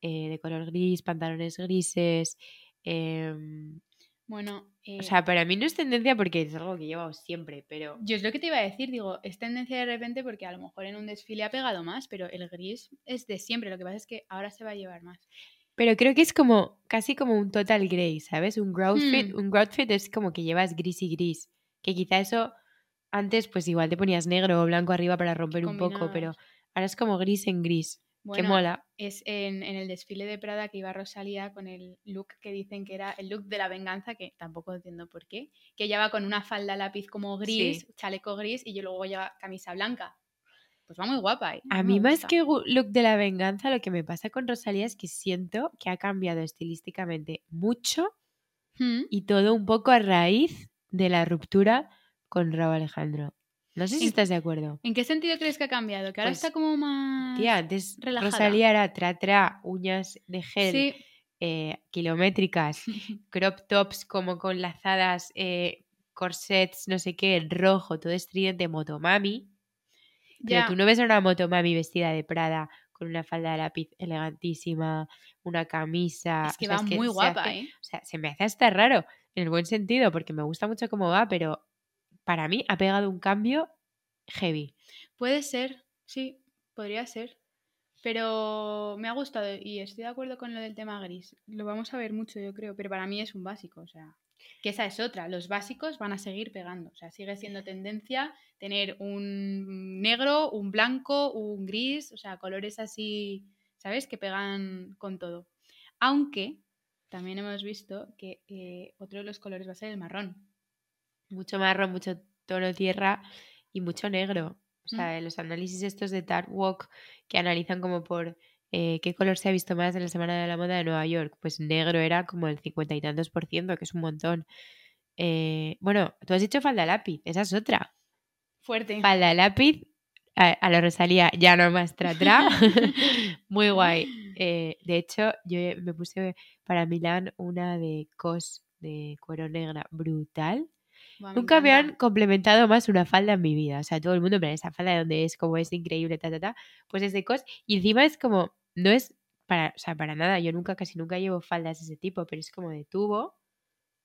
eh, de color gris, pantalones grises. em, Bueno, eh, o sea, para mí no es tendencia porque es algo que llevo siempre, pero yo es lo que te iba a decir, digo, es tendencia de repente porque a lo mejor en un desfile ha pegado más, pero el gris es de siempre, lo que pasa es que ahora se va a llevar más. Pero creo que es como casi como un total grey, ¿sabes? Un grout fit, Hmm. un grout fit es como que llevas gris y gris, que quizá eso antes pues igual te ponías negro o blanco arriba para romper un poco, pero ahora es como gris en gris, que mola. es en, en el desfile de Prada que iba Rosalía con el look que dicen que era el look de la venganza, que tampoco entiendo por qué, que ella va con una falda lápiz como gris, Sí. chaleco gris y yo luego lleva camisa blanca. Pues va muy guapa, ¿eh? A mí más que look de la venganza, lo que me pasa con Rosalía es que siento que ha cambiado estilísticamente mucho Mm, y todo un poco a raíz de la ruptura con Raúl Alejandro. No sé si estás de acuerdo. ¿En qué sentido crees que ha cambiado? Que ahora Pues, está como más... Tía, antes relajada. Rosalía era tra tra, uñas de gel Sí. eh, kilométricas, crop tops como con lazadas, eh, corsets, no sé qué, rojo, todo estridente, motomami. Pero tú no ves a una motomami vestida de Prada con una falda de lápiz elegantísima, una camisa. Es que o sea, va muy guapa, hace- ¿eh? O sea, se me hace hasta raro, en el buen sentido, porque me gusta mucho cómo va, pero para mí ha pegado un cambio heavy. Puede ser, sí, podría ser. Pero me ha gustado y estoy de acuerdo con lo del tema gris. Lo vamos a ver mucho, yo creo, pero para mí es un básico, o sea, que esa es otra. Los básicos van a seguir pegando, o sea, sigue siendo tendencia tener un negro, un blanco, un gris, o sea, colores así, ¿sabes? Que pegan con todo. Aunque también hemos visto que eh, otro de los colores va a ser el marrón. Mucho marrón, mucho tono tierra y mucho negro. O Mm. sea, los análisis estos de Dark Walk que analizan como por eh, qué color se ha visto más en la Semana de la Moda de Nueva York. Pues negro era como el cincuenta y tantos por ciento, que es un montón. Eh, bueno, tú has dicho falda lápiz, esa es otra. Fuerte. Falda lápiz, a, a la Rosalía, ya no más tra tra. Muy guay. Eh, de hecho, yo me puse para Milán una de cos de cuero negra brutal. Nunca me han complementado más una falda en mi vida. O sea, todo el mundo, pero esa falda de donde es, como es increíble, ta, ta, ta. Pues es de cos. Y encima es como, no es para, o sea, para nada. Yo nunca, casi nunca llevo faldas de ese tipo, pero es como de tubo,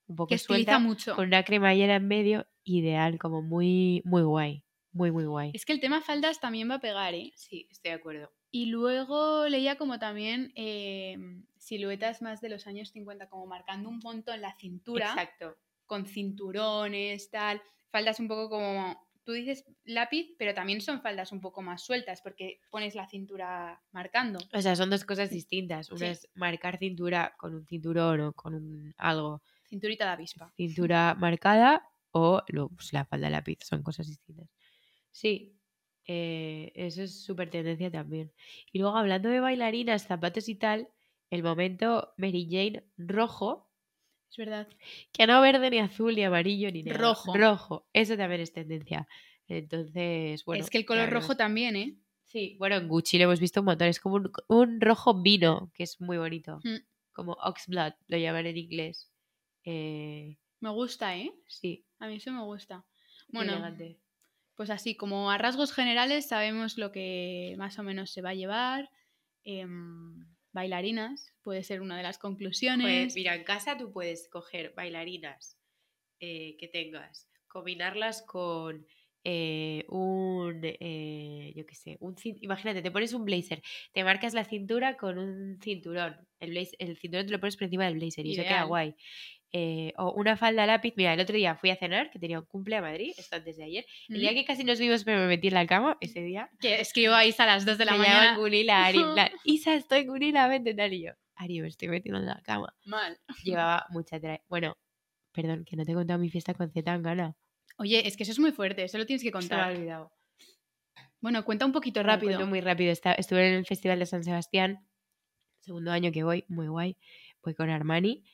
un poco Que suelta, mucho. con una cremallera en medio, ideal, como muy, muy guay. Muy, muy guay. Es que el tema faldas también va a pegar, ¿eh? Sí, estoy de acuerdo. Y luego leía como también eh, siluetas más de los años 50, como marcando un montón la cintura, Exacto. Con cinturones, tal. Faldas un poco como, tú dices lápiz, pero también son faldas un poco más sueltas, porque pones la cintura marcando. O sea, son dos cosas distintas. Una Sí. es marcar cintura con un cinturón o con un algo, Cinturita de avispa. cintura marcada, o pues, la falda lápiz. Son cosas distintas. Sí, eh, eso es súper tendencia también. Y luego, hablando de bailarinas, zapatos y tal, el momento Mary Jane rojo, Es verdad. que no verde, ni azul, ni amarillo, ni negro. Rojo. Rojo. Eso también es tendencia. Entonces, bueno. es que el color rojo también, ¿eh? Sí, bueno, en Gucci lo hemos visto un montón. Es como un, un rojo vino, que es muy bonito. Mm. Como Oxblood, lo llaman en inglés. Eh, Me gusta, ¿eh? sí, A mí eso me gusta. Bueno, elegante. pues así, como a rasgos generales sabemos lo que más o menos se va a llevar. Em, bailarinas, puede ser una de las conclusiones. Pues mira, en casa tú puedes coger bailarinas eh, que tengas, combinarlas con eh, un, eh, yo qué sé, un imagínate, te pones un blazer, te marcas la cintura con un cinturón, el, blazer, el cinturón te lo pones por encima del blazer y eso queda guay. Eh, o una falda lápiz, mira, el otro día fui a cenar, que tenía un cumple a Madrid, esto antes de ayer, el día Mm. que casi nos vimos pero me metí en la cama, ese día, Que escribo ahí a las 2 de la me mañana. Gunila, Ari, en plan, Isa, estoy Gunila, vente tal, y yo, Ari, me estoy metiendo en la cama Mal. llevaba mucha tra... Bueno, perdón, que no te he contado mi fiesta con Z Tangana. Oye, es que eso es muy fuerte, eso lo tienes que Se me ha contar. olvidado. Bueno, cuenta un poquito rápido. muy rápido. Estuve en el Festival de San Sebastián, segundo año que voy, muy guay. Voy con Armani.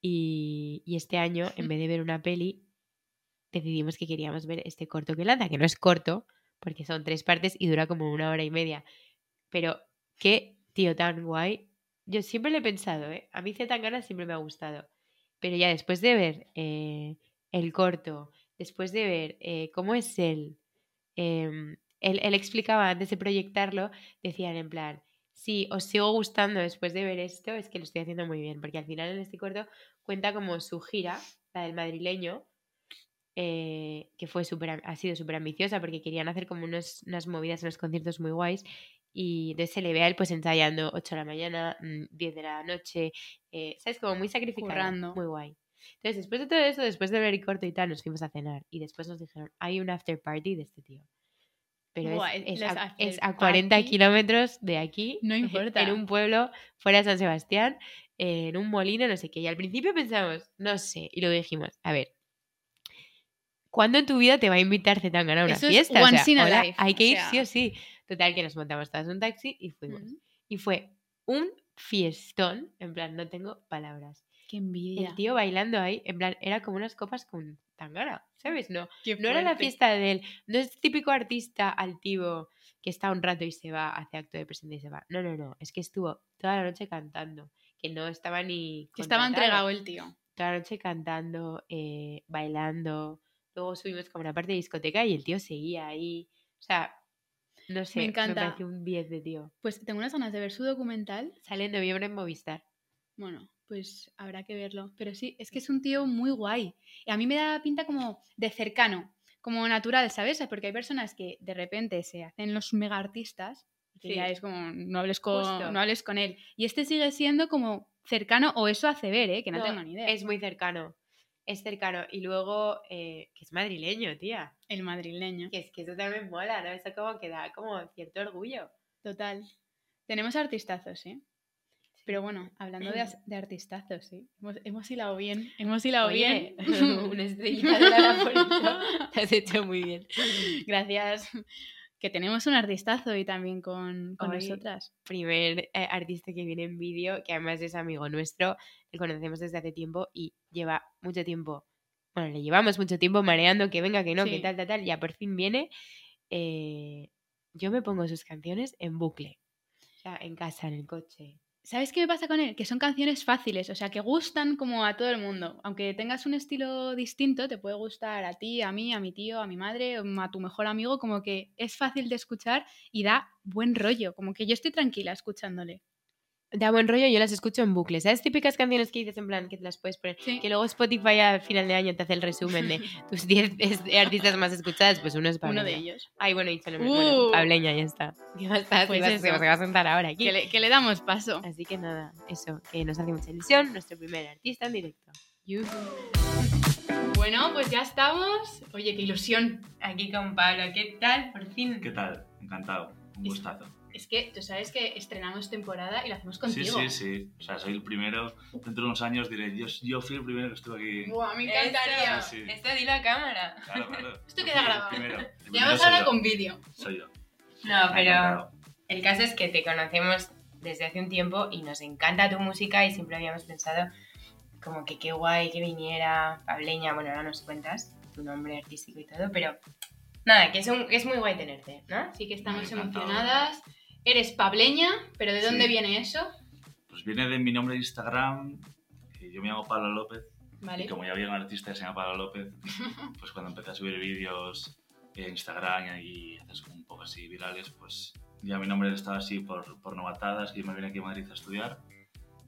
Y, y este año, en vez de ver una peli, decidimos que queríamos ver este corto que lanza, que no es corto, porque son tres partes y dura como una hora y media. Pero qué tío tan guay. Yo siempre lo he pensado, ¿eh? A mí Z Tangana siempre me ha gustado. Pero ya después de ver eh, el corto, después de ver eh, cómo es él, em, él, él explicaba antes de proyectarlo, decían en plan, si os sigo gustando después de ver esto, es que lo estoy haciendo muy bien, porque al final en este corto cuenta como su gira, la del madrileño, eh, que fue super, ha sido súper ambiciosa porque querían hacer como unos- unas movidas en los conciertos muy guays y entonces se le ve a él pues ensayando 8 de la mañana, mm, 10 de la noche, eh, ¿sabes? Como muy sacrificado, Currando. muy guay. Entonces después de todo eso, después de ver el corto y tal, nos fuimos a cenar y después nos dijeron, hay un after party de este tío. Pero Buah, es, a, after es a 40 party. kilómetros de aquí, No importa. en un pueblo fuera de San Sebastián, en un molino, no sé qué. Y al principio pensamos, no sé, y luego dijimos, a ver, ¿cuándo en tu vida te va a invitar Zetangana a una Eso es fiesta? O sea, hola, life, hay que ir sea. sí o sí. Total, que nos montamos todas un taxi y fuimos. Y fue un fiestón, en plan, no tengo palabras. Qué envidia. El tío bailando ahí, en plan, era como unas copas con tangana, ¿sabes? No, no era la fiesta del. No es típico artista altivo que está un rato y se va, hace acto de presencia y se va. No, no, no. Es que estuvo toda la noche cantando. Que no estaba ni. Que estaba entregado el tío. Toda la noche cantando, eh, bailando. Luego subimos como una parte de discoteca y el tío seguía ahí. O sea, no sé. encanta. pareció un 10 de tío. Pues tengo unas ganas de ver su documental. Sale en noviembre en Movistar. Bueno, pues habrá que verlo. Pero sí, es que es un tío muy guay. Y a mí me da pinta como de cercano, como natural, ¿sabes? Porque hay personas que de repente se hacen los mega artistas y que Sí. ya es como, no hables, con, Justo. no hables con él. Y este sigue siendo como cercano, o eso hace ver, ¿eh? Que no, No, tengo ni idea. Es muy cercano. Es cercano. Y luego, eh, que es madrileño, tía. El madrileño. Que es que eso también mola, ¿no? Eso como que da como cierto orgullo. Total. Tenemos artistazos, ¿eh? Pero bueno, hablando de, as- de artistazos, ¿sí? Hemos, hemos hilado bien. Hemos hilado Oye, bien. una estrellita de la Napolitano. Te has hecho muy bien. Gracias. Que tenemos un artistazo y también con, con Hoy- nosotras. Primer eh, artista que viene en vídeo, que además es amigo nuestro, le conocemos desde hace tiempo y lleva mucho tiempo, bueno, le llevamos mucho tiempo mareando que venga, que no, que tal, tal, tal, ya por fin viene. eh, yo me pongo sus canciones en bucle. O sea, en casa, en el coche. ¿Sabes qué me pasa con él? Que son canciones fáciles, o sea, que gustan como a todo el mundo. Aunque tengas un estilo distinto, te puede gustar a ti, a mí, a mi tío, a mi madre, a tu mejor amigo, como que es fácil de escuchar y da buen rollo, como que yo estoy tranquila escuchándole da buen rollo, yo las escucho en bucle. ¿Sabes? Típicas canciones que dices en plan que te las puedes poner. Que luego Spotify a final de año te hace el resumen de tus 10 artistas más escuchadas, pues uno es Pableña. Uno de ellos. Ay, bueno, y uh. bueno, Pableña, ya está. ¿Qué más está? Pues se, va, a sentar ahora aquí. Que le, damos paso. Así que nada, eso, que nos hace mucha ilusión, nuestro primer artista en directo. Bueno, pues ya estamos. Oye, qué ilusión. Aquí con Pablo, ¿qué tal? Por fin. ¿Qué tal? Encantado. Un gustazo. Es que tú sabes que estrenamos temporada y lo hacemos contigo. Sí, sí, sí. O sea, soy el primero. Dentro de unos años diré, yo, yo fui el primero que estuve aquí. Buah, me encantaría. Esto dilo a cámara. Claro, claro. Esto queda grabado. Ya vamos ahora con vídeo. Soy yo. No, pero el caso es que te conocemos desde hace un tiempo y nos encanta tu música y siempre habíamos pensado como que qué guay que viniera Pableña. Bueno, ahora nos cuentas tu nombre artístico y todo, pero nada, que es, un, es muy guay tenerte, ¿no? Sí que estamos emocionadas. Eres pableña, pero ¿de dónde viene eso? Pues viene de mi nombre de Instagram, que yo me llamo Pablo López. Vale. Y como ya había un artista que se llama Pablo López, pues cuando empecé a subir vídeos en Instagram y haces un poco así virales, pues ya mi nombre estaba así por, por novatadas, que me vine aquí a Madrid a estudiar.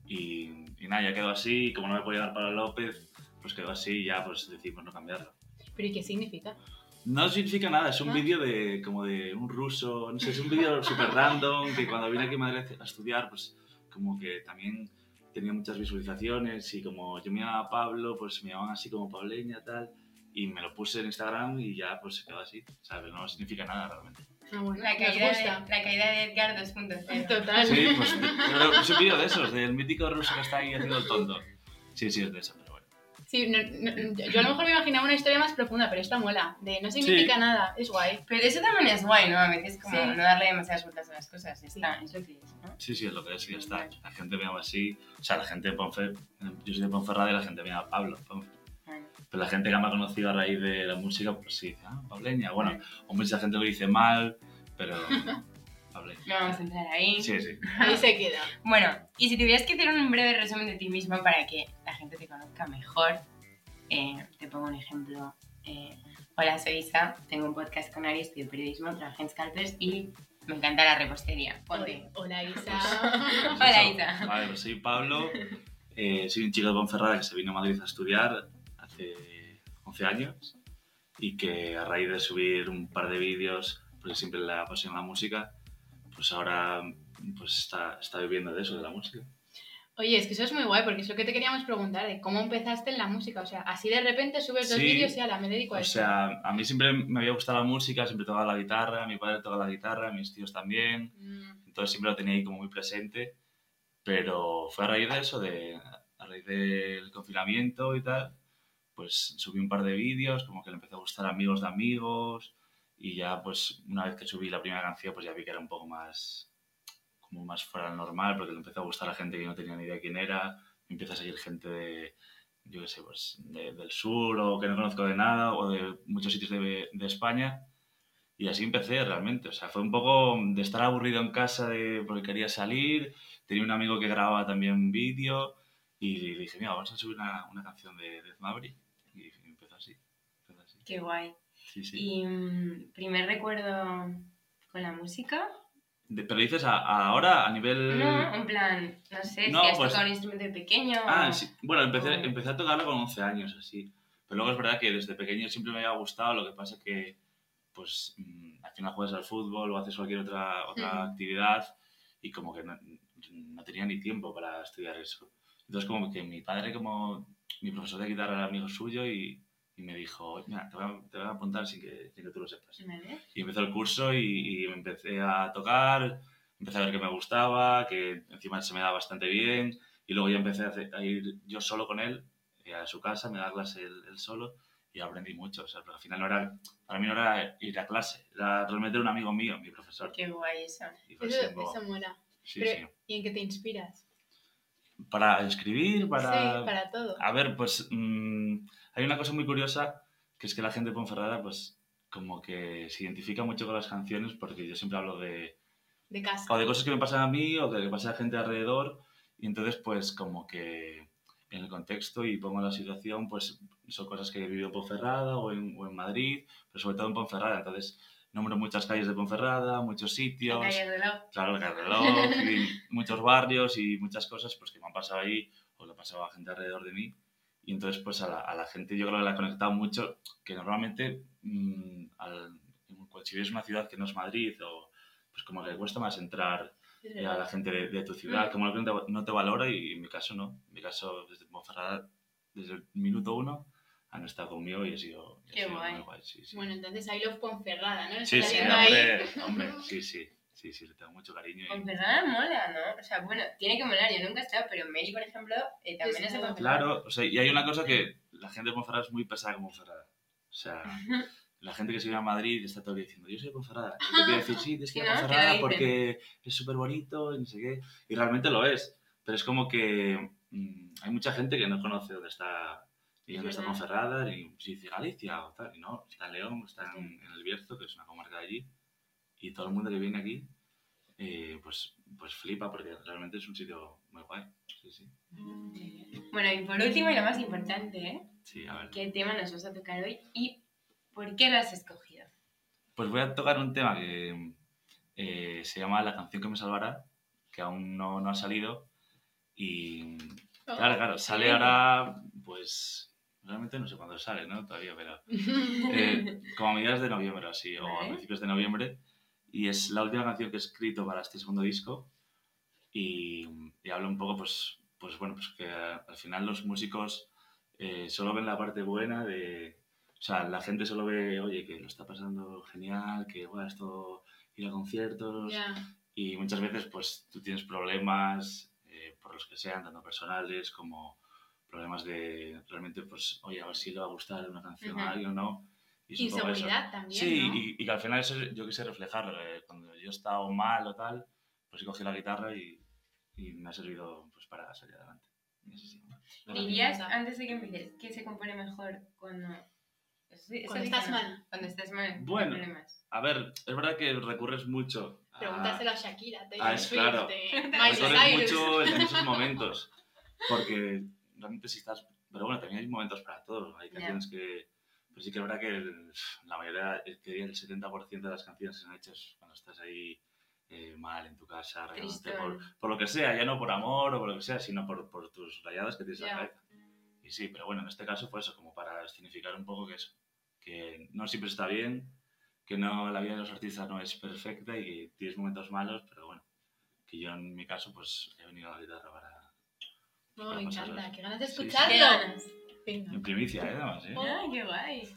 Y, y, nada, ya quedó así, y como no me podía dar Pablo López, pues quedó así y ya pues decidimos no cambiarlo. ¿Pero y qué significa? No significa nada, es un vídeo de como de un ruso, no sé, es un vídeo súper random que cuando vine aquí a Madrid a estudiar, pues como que también tenía muchas visualizaciones y como yo me llamaba Pablo, pues me llamaban así como Pableña tal y me lo puse en Instagram y ya pues se quedó así, ¿sabes? No significa nada realmente. Ah, bueno, la, caída de, la caída de Edgar 2.0. Total. Sí, pues es un vídeo de esos, del mítico ruso que está ahí haciendo el tonto. Sí, sí, es de eso. Sí, yo a lo mejor me imaginaba una historia más profunda, pero esta mola. De no significa nada, es guay. Pero eso también es guay, ¿no? A veces como no darle demasiadas vueltas a las cosas. Está, es lo que es, ¿no? Sí, sí, es lo que es, ya está. La gente me llama así. O sea, la gente de Ponfer... Yo soy de Ponferrada y la gente me llama Pablo. Pero la gente que me ha conocido a raíz de la música, pues sí, dice, ah, Pableña. Bueno, o mucha gente lo dice mal, pero... No vamos a entrar ahí. Sí, sí. Ahí se queda. Bueno, y si tuvieras que hacer un breve resumen de ti mismo para que gente te conozca mejor, eh, te pongo un ejemplo. Eh, hola, soy Isa, tengo un podcast con Ari, estudio periodismo, trabajo en Scalpers y me encanta la repostería. Ponte. Hola, Isa. hola, Isa. Vale, pues soy Pablo, eh, soy un chico de Ponferrada que se vino a Madrid a estudiar hace 11 años y que a raíz de subir un par de vídeos, porque siempre le apasiona la música, pues ahora pues está, está viviendo de eso, de la música. Oye, es que eso es muy guay, porque es lo que te queríamos preguntar, de cómo empezaste en la música. O sea, así de repente subes dos vídeos y ala, me dedico a eso. O sea, a mí siempre me había gustado la música, siempre tocaba la guitarra, mi padre tocaba la guitarra, mis tíos también. Mm. Entonces siempre lo tenía ahí como muy presente. Pero fue a raíz de eso, de, a raíz del confinamiento y tal, pues subí un par de vídeos, como que le empezó a gustar amigos de amigos. Y ya, pues, una vez que subí la primera canción, pues ya vi que era un poco más, como más fuera normal, porque le empezó a gustar a gente que no tenía ni idea quién era, empieza a seguir gente de, yo qué sé, pues del sur o que no conozco de nada, o de muchos sitios de, de, España. Y así empecé realmente, o sea, fue un poco de estar aburrido en casa de, porque quería salir, tenía un amigo que grababa también vídeo y le dije, mira, vamos a subir una, una canción de Death Maverick. Y empezó así, empezó así. Qué guay. Sí, sí. ¿Y mm, primer recuerdo con la música? Pero dices ahora a nivel. No, en plan, no sé, si has pues tocado un instrumento de pequeño. Ah, sí. Bueno, empecé, empecé a tocarlo con 11 años, así. Pero luego es verdad que desde pequeño siempre me había gustado, lo que pasa es que, pues, mm, al final juegas al fútbol o haces cualquier otra, otra actividad y como que no, no, tenía ni tiempo para estudiar eso. Entonces, como que mi padre, como mi profesor de guitarra era amigo suyo y y me dijo, mira, te voy a, te voy a apuntar sin que, sin que, tú lo sepas. Y empezó el curso y, y, me empecé a tocar, empecé a ver que me gustaba, que encima se me daba bastante bien y luego ya empecé a, a ir yo solo con él eh, a su casa, me daba clase él, solo y aprendí mucho. O sea, al final no era, para mí no era ir a clase, era realmente un amigo mío, mi profesor. Qué guay eso. Eso, eso mola. Sí, sí. ¿Y en qué te inspiras? Para escribir, para... Sí, para todo. A ver, pues... Mmm, hay una cosa muy curiosa, que es que la gente de Ponferrada, pues, como que se identifica mucho con las canciones, porque yo siempre hablo de... De casa. O de cosas que me pasan a mí, o que pasa a gente alrededor, Y entonces, pues como que en el contexto y pongo la situación, pues son cosas que he vivido en Ponferrada o en, o en Madrid, pero sobre todo en Ponferrada. Entonces, nombro muchas calles de Ponferrada, muchos sitios. La calle del reloj. Claro, el reloj, y muchos barrios y muchas cosas pues, que me han pasado ahí o le ha pasado a gente alrededor de mí. Y entonces, pues a la, a la gente yo creo que la ha conectado mucho, que normalmente mmm, al, si vives una ciudad que no es Madrid, o pues como que cuesta más entrar eh, a la gente de, de tu ciudad, Mm. como la gente no te valora y en mi caso no. En mi caso, desde Ponferrada, desde el minuto uno, han estado conmigo y ha sido, ha Qué sido guay. muy guay. Sí, sí. Bueno, entonces I love Ponferrada, ¿no? sí, sí, hombre, sí, sí, sí, sí, le tengo mucho cariño. y- Ponferrada mola, ¿no? O sea, bueno, tiene que molar, yo nunca he estado, pero Mary, por ejemplo, eh, también es de Ponferrada. Claro, o sea, y hay una cosa que la gente de Ponferrada es muy pesada con Ponferrada. O sea, la gente que se vive a Madrid está todo el día diciendo, yo soy de Ponferrada. Y te voy a decir, sí, tienes que ir a ¿no? Ponferrada porque es súper bonito y no sé qué. Y realmente lo es. Pero es como que mm, hay mucha gente que no conoce dónde está, ni Es dónde está ni si dice Galicia o tal. Y no, está en León, está en, en El Bierzo, que es una comarca de allí. Y todo el mundo que viene aquí, eh, pues, pues flipa porque realmente es un sitio muy guay. Sí, sí. Bueno, y por último y lo más importante, ¿eh? Sí, a ver. ¿Qué tema nos vas a tocar hoy y por qué lo has escogido? Pues voy a tocar un tema que eh, se llama La canción que me salvará, que aún no, no ha salido. Y Oh, claro, claro, sale ahora, pues realmente no sé cuándo sale, ¿no? Todavía, pero eh, como a mediados de noviembre, así, o a principios de noviembre. Y es la última canción que he escrito para este segundo disco. Y, y habla un poco, pues, pues bueno, pues que al final los músicos eh, solo ven la parte buena de... O sea, la gente solo ve, oye, que lo está pasando genial, que, bueno, esto, ir a conciertos, Ya. y muchas veces pues tú tienes problemas eh, por los que sean, tanto personales como problemas de realmente pues oye a ver si le va a gustar una canción Ujú. a alguien o no y eso. Inseguridad también, sí ¿no? y, y que al final eso yo quise reflejarlo eh, cuando yo he estado mal o tal pues he cogido la guitarra y, y me ha servido pues para salir adelante sí. Dirías, antes de que empieces, que se compone mejor cuando... Cuando estás ¿no? mal. Cuando estás mal. Bueno. a ver es verdad que recurres mucho a- Pregúntaselo a Shakira, Taylor Ah, es Swift, claro. Recorres Miley Cyrus. mucho en esos momentos. Porque realmente si estás... Pero bueno, también hay momentos para todo. Hay canciones que... Pero sí que es verdad que el- la mayoría, el, que diría el 70% de las canciones se han hecho cuando estás ahí eh, mal en tu casa, por, por lo que sea, ya no por amor o por lo que sea, sino por, por tus rayadas que tienes en la cabeza. Y sí, pero bueno, en este caso fue eso, como para escenificar un poco que eso, que no siempre está bien, que no, la vida de los artistas no es perfecta y que tienes momentos malos, pero bueno, que yo en mi caso pues he venido a la guitarra para... No, para me encanta, qué ganas de Sí, sí. En primicia, ¿eh? Además, ¿eh? Ay, qué guay.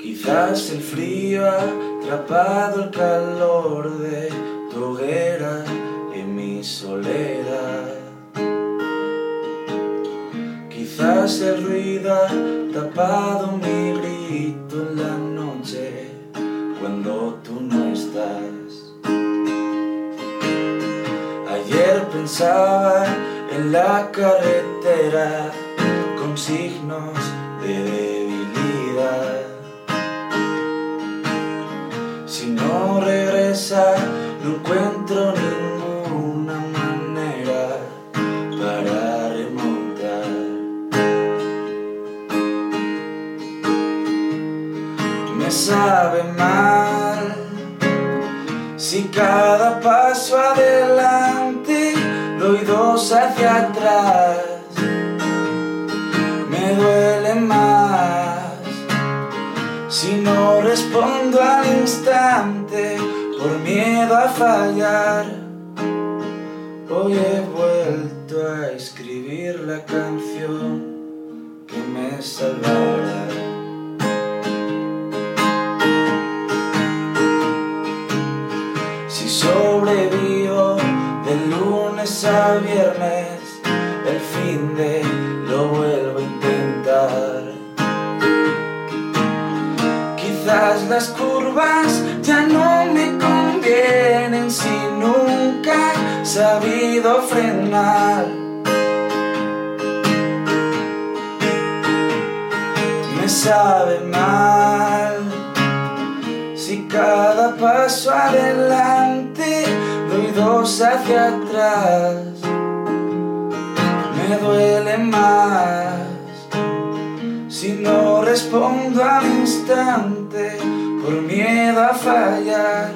Quizás el frío ha atrapado el calor de tu hoguera en mi soledad. Quizás el ruido ha tapado mi grito en la noche cuando tú no estás. Ayer pensaba en la carretera con signos de debilidad. Si no regresa, no encuentro ninguna cada paso adelante doy dos hacia atrás. Me duele más si no respondo al instante por miedo a fallar. Hoy he vuelto a escribir la canción que me salvará. Viernes, el fin de lo vuelvo a intentar. Quizás las curvas ya no me convienen si nunca he sabido frenar. sabe mal. Si cada paso adelante dos hacia atrás, me duele más. Si no respondo al instante por miedo a fallar,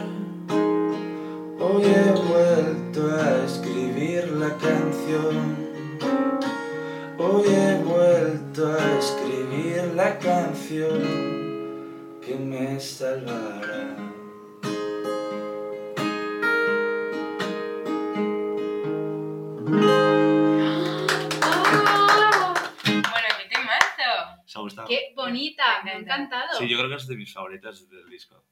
hoy he vuelto a escribir la canción. Hoy he vuelto a escribir la canción que me salvará. Bueno, qué temazo. ¿Os ha gustado? ¡Qué bonita! Me ha encantado. Sí, yo creo que es de mis favoritas del disco.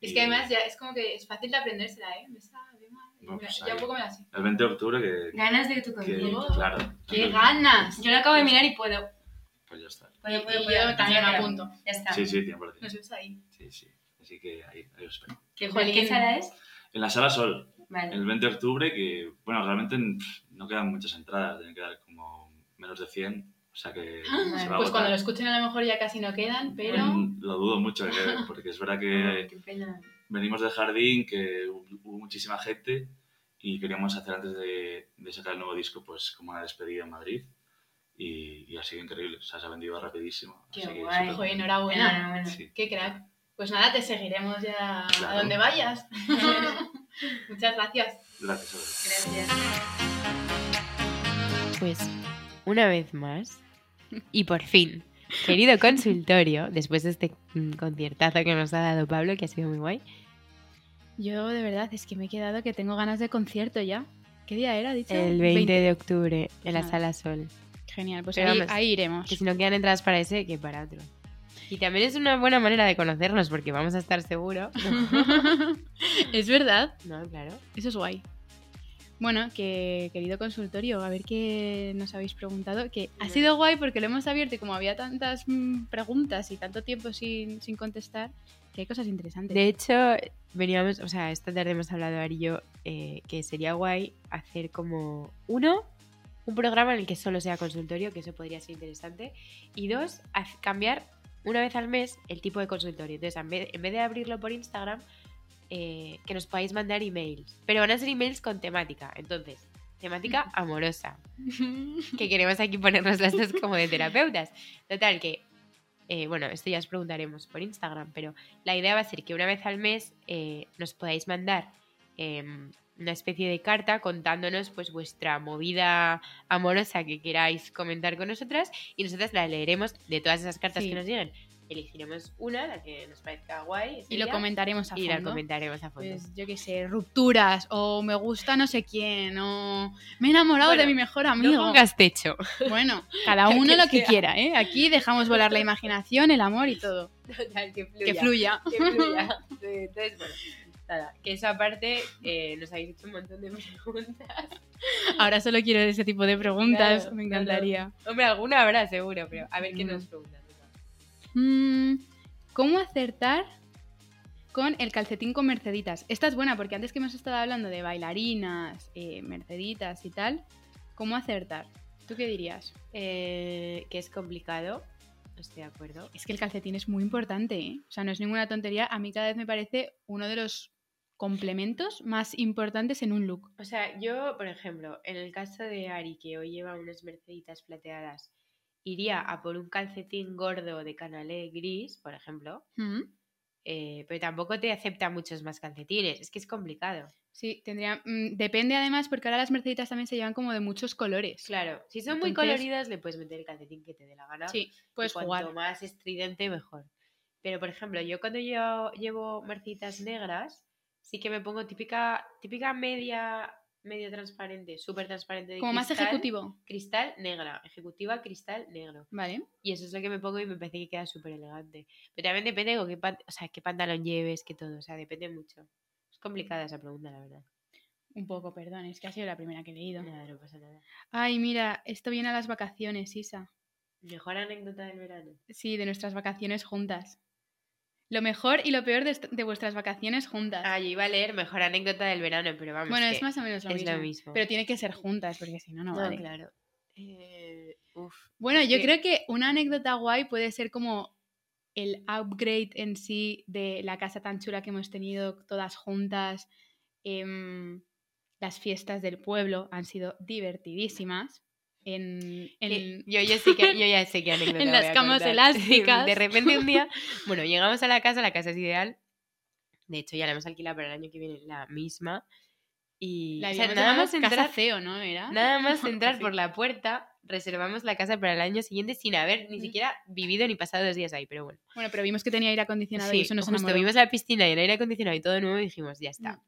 Es Y que además ya es como que es fácil de aprendérsela, ¿eh? Me sabe mal. Bueno, Mira, pues ya un poco me la sé. El 20 de octubre que... Ganas de tu que- concierto. claro. ¡Qué ganas! Yo lo acabo de mirar y puedo. Pues ya está. Puedo, Y puedo, yo puedo. también apunto. Ya está. Sí, sí, 100%. Nos vemos ahí. Sí, sí. Así que ahí, ahí os espero. ¿Qué. ¿Qué sala es? En la Sala Sol, Vale. el 20 de octubre, que, bueno, realmente pff, no quedan muchas entradas, deben quedar como menos de 100, o sea que se va a Pues agotar. cuando lo escuchen a lo mejor ya casi no quedan, pero... Mm, Lo dudo mucho, que- porque es verdad que Qué pena. venimos del jardín, que hubo muchísima gente y queríamos hacer antes de, de sacar el nuevo disco, pues como una despedida en Madrid. Y, y ha sido increíble, o sea, se ha vendido rapidísimo. Qué así que guay. súper- Joder, enhorabuena. Enhorabuena. Sí. ¡Qué crack! Pues nada, te seguiremos ya a Claro. donde vayas. Muchas gracias. Gracias a. Gracias. Pues una vez más, y por fin, querido consultorio, después de este mm, conciertazo que nos ha dado Pablo, que ha sido muy guay, Yo de verdad es que me he quedado que tengo ganas de concierto ya. ¿Qué día era, dicho? el 20 de octubre en la. Sala Sol. Genial, pues Pero ahí, vamos, ahí iremos. Que si no quedan entradas para ese, que para otro. Y también es una buena manera de conocernos porque vamos a estar seguro. es verdad, No, claro. eso es guay. Bueno, que querido consultorio, a ver qué nos habéis preguntado. Que ha sido guay porque lo hemos abierto y como había tantas mm, preguntas y tanto tiempo sin, sin contestar, que hay cosas interesantes. De hecho, veníamos, o sea, esta tarde hemos hablado Ari y yo eh, que sería guay hacer como uno, un programa en el que solo sea consultorio, que eso podría ser interesante, y dos, cambiar una vez al mes el tipo de consultorio. Entonces, en vez, en vez de abrirlo por Instagram, eh, que nos podáis mandar emails, pero van a ser emails con temática. Entonces, temática amorosa, que queremos aquí ponernos las dos como de terapeutas. Total, que, eh, bueno, esto ya os preguntaremos por Instagram, pero la idea va a ser que una vez al mes eh, nos podáis mandar em, una especie de carta contándonos pues vuestra movida amorosa que queráis comentar con nosotras y nosotras la leeremos de todas esas cartas Sí. que nos lleguen. Elegiremos una, la que nos parezca guay. y lo comentaremos a y la fondo. comentaremos a fondo. Pues yo qué sé, rupturas, o me gusta no sé quién, o me he enamorado Bueno, de mi mejor no amigo. pongas techo. Bueno, cada Que uno lo que sea. quiera, ¿eh? Aquí dejamos volar la imaginación, el amor y todo. Total, que fluya. Que fluya. que fluya. Entonces, bueno, nada, que eso aparte eh, nos habéis hecho un montón de preguntas. Ahora solo quiero ese tipo de preguntas, Claro, me claro. encantaría. Hombre, alguna habrá seguro, pero a ver qué Mm. nos preguntan. Mm, ¿Cómo acertar con el calcetín con merceditas? Esta es buena porque antes que hemos estado hablando de bailarinas, eh, merceditas y tal, ¿cómo acertar? ¿Tú qué dirías? Eh, que es complicado, estoy de acuerdo. Es que el calcetín es muy importante, ¿eh? O sea, no es ninguna tontería. A mí cada vez me parece uno de los complementos más importantes en un look. O sea, yo, por ejemplo, en el caso de Ari, que hoy lleva unas merceditas plateadas, iría a por un calcetín gordo de canalé gris, por ejemplo, Mm. eh, pero tampoco te acepta muchos más calcetines, es que es complicado. Sí, tendría. mm, depende además, porque ahora las merceditas también se llevan como de muchos colores. Claro, si son muy coloridas, le puedes meter el calcetín que te dé la gana. Sí, y puedes cuanto jugar. más estridente, mejor. Pero, por ejemplo, yo cuando llevo, llevo merceditas negras, sí que me pongo típica, típica media, medio transparente, súper transparente de Como más ejecutivo. Cristal negra, ejecutiva cristal negro. Vale. Y eso es lo que me pongo y me parece que queda súper elegante. Pero también depende con qué, o sea, qué pantalón lleves, que todo, o sea, depende mucho. Es complicada esa pregunta, la verdad. Un poco, perdón, es que ha sido la primera que he leído. Nada, no pasa nada. Ay, mira, esto viene a las vacaciones, Isa. Mejor anécdota del verano. Sí, de nuestras vacaciones juntas. Lo mejor y lo peor de, est- de vuestras vacaciones juntas. Ah, yo iba a leer mejor anécdota del verano, pero vamos. bueno, es más o menos lo, es mismo, lo mismo. Pero tiene que ser juntas, porque si no, no, No, vale. claro. Eh, uf. Bueno, yo que- creo que una anécdota guay puede ser como el upgrade en sí de la casa tan chula que hemos tenido todas juntas. em, las fiestas del pueblo han sido divertidísimas. En, en- Que yo, ya sé que, yo ya sé anécdota En las camas elásticas. De repente un día, bueno, llegamos a la casa, la casa es ideal. De hecho, ya la hemos alquilado para el año que viene la misma. Y la o sea, nada más entrar, Casa Ceo, ¿no? ¿Era? nada más entrar así. por la puerta, reservamos la casa para el año siguiente sin haber ni siquiera vivido ni pasado dos días ahí, pero bueno. Bueno, pero vimos que tenía aire acondicionado y Sí, eso nos justo enamoró. vimos la piscina y el aire acondicionado y todo nuevo y dijimos, ya está. Mm.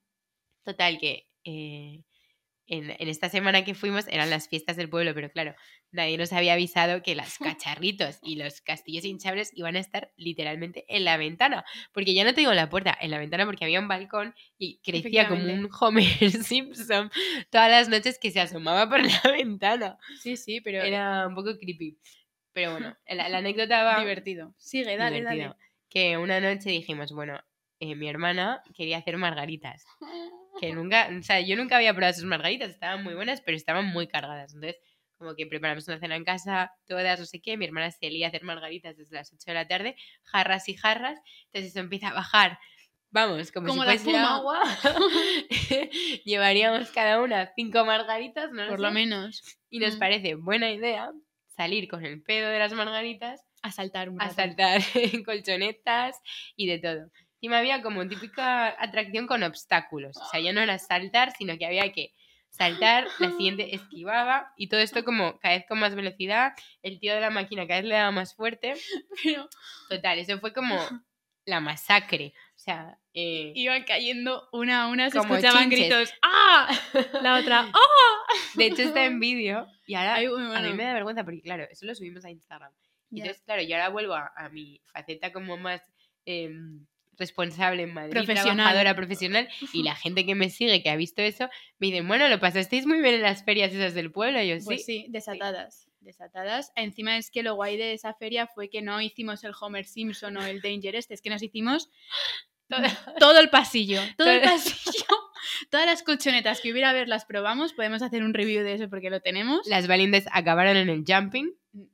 Total, que eh, en, en esta semana que fuimos eran las fiestas del pueblo, pero claro, nadie nos había avisado que las cacharritos y los castillos hinchables iban a estar literalmente en la ventana. Porque ya no te digo en la puerta, en la ventana porque había un balcón y crecía como un Homer Simpson todas las noches que se asomaba por la ventana. Sí, sí, pero Era un poco creepy. Pero bueno, la, la anécdota va divertido. Sigue, dale, divertido. dale. Que una noche dijimos, bueno, eh, mi hermana quería hacer margaritas. Que nunca, o sea, yo nunca había probado sus margaritas, estaban muy buenas, pero estaban muy cargadas. Entonces, como que preparamos una cena en casa, todas, no sé qué, mi hermana se lía a hacer margaritas desde las 8 de la tarde, jarras y jarras, entonces eso empieza a bajar. Vamos, como, Como si la fuese agua. Llevaríamos cada una cinco margaritas, no Por lo menos. Y nos Mm. parece buena idea salir con el pedo de las margaritas A saltar un a saltar en colchonetas y de todo. Y me había como típica atracción con obstáculos. O sea, ya no era saltar, sino que había que saltar, la siguiente esquivaba y todo esto como cada vez con más velocidad. El tío de la máquina cada vez le daba más fuerte. Pero Total, eso fue como la masacre. O sea, eh, iban cayendo una a una, se escuchaban chinches. gritos. ¡Ah! La otra. ¡Ah! de hecho está en vídeo y ahora Ay, a mí me da vergüenza porque claro, eso lo subimos a Instagram. Ya. Entonces, claro, yo ahora vuelvo a, a mi faceta como más em, responsable en Madrid, Profesional. trabajadora profesional, y la gente que me sigue, que ha visto eso, me dicen, bueno, lo pasasteis muy bien en las ferias esas del pueblo. Y yo, Pues sí. sí, desatadas. Desatadas. Encima es que lo guay de esa feria fue que no hicimos el Homer Simpson o el Danger este, es que nos hicimos todo, todo el pasillo. Todo el pasillo. Todas las colchonetas que hubiera a ver las probamos. Podemos hacer un review de eso porque lo tenemos. Las valientes acabaron en el jumping.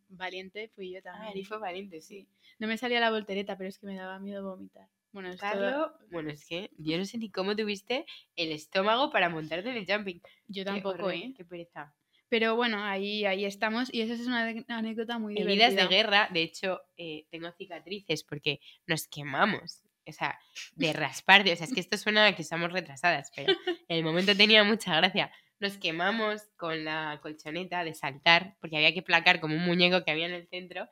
Valiente fui yo también. Ari fue valiente, sí. No me salía la voltereta, pero es que me daba miedo vomitar. Bueno, esto- Carlo, bueno, es que yo no sé ni cómo tuviste el estómago para montarte en el jumping. yo Qué tampoco, horror, ¿eh? Qué pereza. Pero bueno, ahí, ahí estamos y esa es una anécdota muy Heridas divertida. de guerra, de hecho, eh, tengo cicatrices porque nos quemamos. O sea, de rasparte. O sea, es que esto suena a que estamos retrasadas, pero en el momento tenía mucha gracia. Nos quemamos con la colchoneta de saltar, porque había que placar como un muñeco que había en el centro.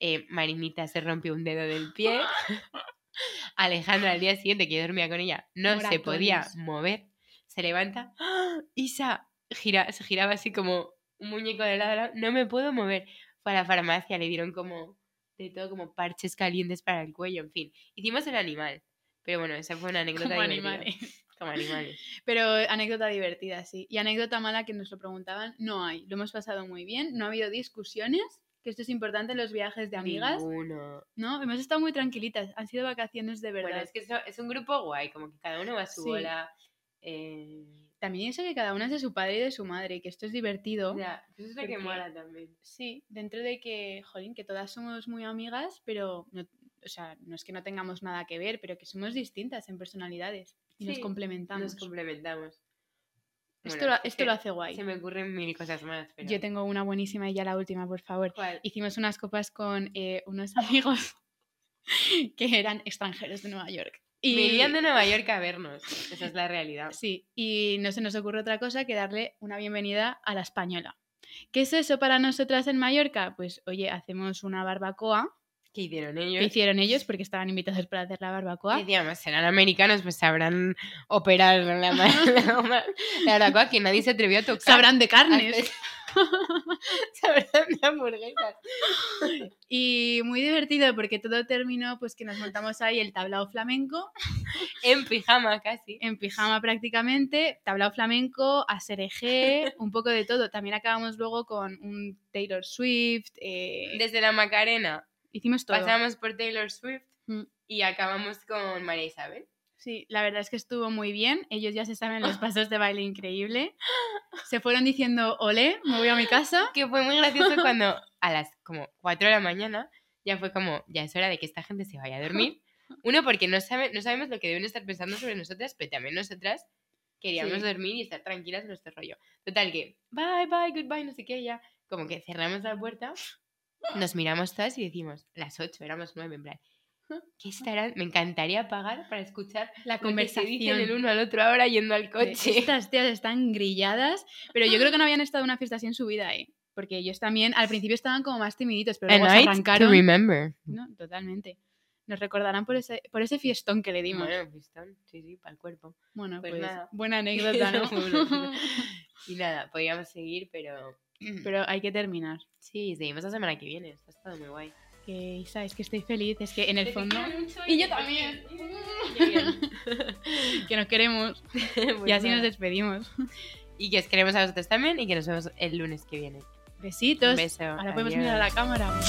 Eh, Marinita se rompió un dedo del pie. Alejandra al día siguiente, que yo dormía con ella, no se podía mover. Se levanta. ¡Ah! Isa gira, se giraba así como un muñeco de lado a lado. No me puedo mover. Fue a la farmacia, le dieron como de todo, como parches calientes para el cuello, en fin. Hicimos el animal. Pero bueno, esa fue una anécdota Como divertida. animales. Como animales. Pero anécdota divertida, sí. Y anécdota mala que nos lo preguntaban, no hay. Lo hemos pasado muy bien, no ha habido discusiones, que esto es importante en los viajes de amigas, Ninguno. ¿no? Hemos estado muy tranquilitas, han sido vacaciones de verdad. Bueno, es que es un grupo guay, como que cada uno va a su Sí. bola. eh, También eso que cada una es de su padre y de su madre, que esto es divertido. ya, eso es lo que mola también. Sí, dentro de que, jolín, que todas somos muy amigas, pero, no, o sea, no es que no tengamos nada que ver, pero que somos distintas en personalidades y nos complementamos. Nos complementamos. Esto Bueno, lo, es esto lo hace guay. Se me ocurren mil cosas más. Pero... Yo tengo una buenísima y ya la última, por favor. ¿Cuál? hicimos unas copas con eh, unos amigos que eran extranjeros de Nueva York. Y Venían de Nueva York a vernos. Esa es la realidad. Sí, y no se nos ocurre otra cosa que darle una bienvenida a la española. ¿Qué es eso para nosotras en Mallorca? Pues oye, hacemos una barbacoa ¿Qué hicieron ellos? hicieron ellos porque estaban invitados para hacer la barbacoa. Decíamos, serán americanos, pues sabrán operar la, la, barbacoa que nadie se atrevió a tocar. Sabrán de carnes. Sabrán de hamburguesas. Y muy divertido porque todo terminó pues que nos montamos ahí el tablao flamenco En pijama casi. en pijama prácticamente, tablao flamenco, asereje, un poco de todo. También acabamos luego con un Taylor Swift, eh, Desde la Macarena hicimos todo. pasamos por Taylor Swift Mm. y acabamos con María Isabel. Sí, la verdad es que estuvo muy bien. Ellos ya se saben los pasos de baile increíble. Se fueron diciendo, olé, me voy a mi casa. Que fue muy gracioso cuando a las como 4 de la mañana ya fue como, ya es hora de que esta gente se vaya a dormir. Uno, porque no, sabe, no sabemos lo que deben estar pensando sobre nosotras, pero también nosotras queríamos Sí. dormir y estar tranquilas en nuestro rollo. Total que, bye, bye, goodbye, no sé qué, ya. Como que cerramos la puerta, nos miramos todas y decimos, las ocho, éramos nueve, en plan, ¿qué estarán? Me encantaría pagar para escuchar La conversación. uno al otro ahora yendo al coche. Estas tías están grilladas, pero yo creo que no habían estado en una fiesta así en su vida, ¿eh? Porque ellos también, al principio estaban como más timiditos, pero luego se arrancaron. remember. No, totalmente. Nos recordarán por ese, por ese fiestón que le dimos. Bueno, pistón, sí, sí, para el cuerpo. Bueno, pues pues, nada. buena anécdota, ¿no? Y nada, podríamos seguir, pero... pero hay que terminar. Sí, seguimos la semana que viene. Ha estado muy guay. Que Isa, es que estoy feliz, es que en el fondo Y yo también. que nos queremos y así nos despedimos. Y que os queremos a vosotros también y que nos vemos el lunes que viene. Besitos. Un beso. Ahora podemos mirar a la cámara.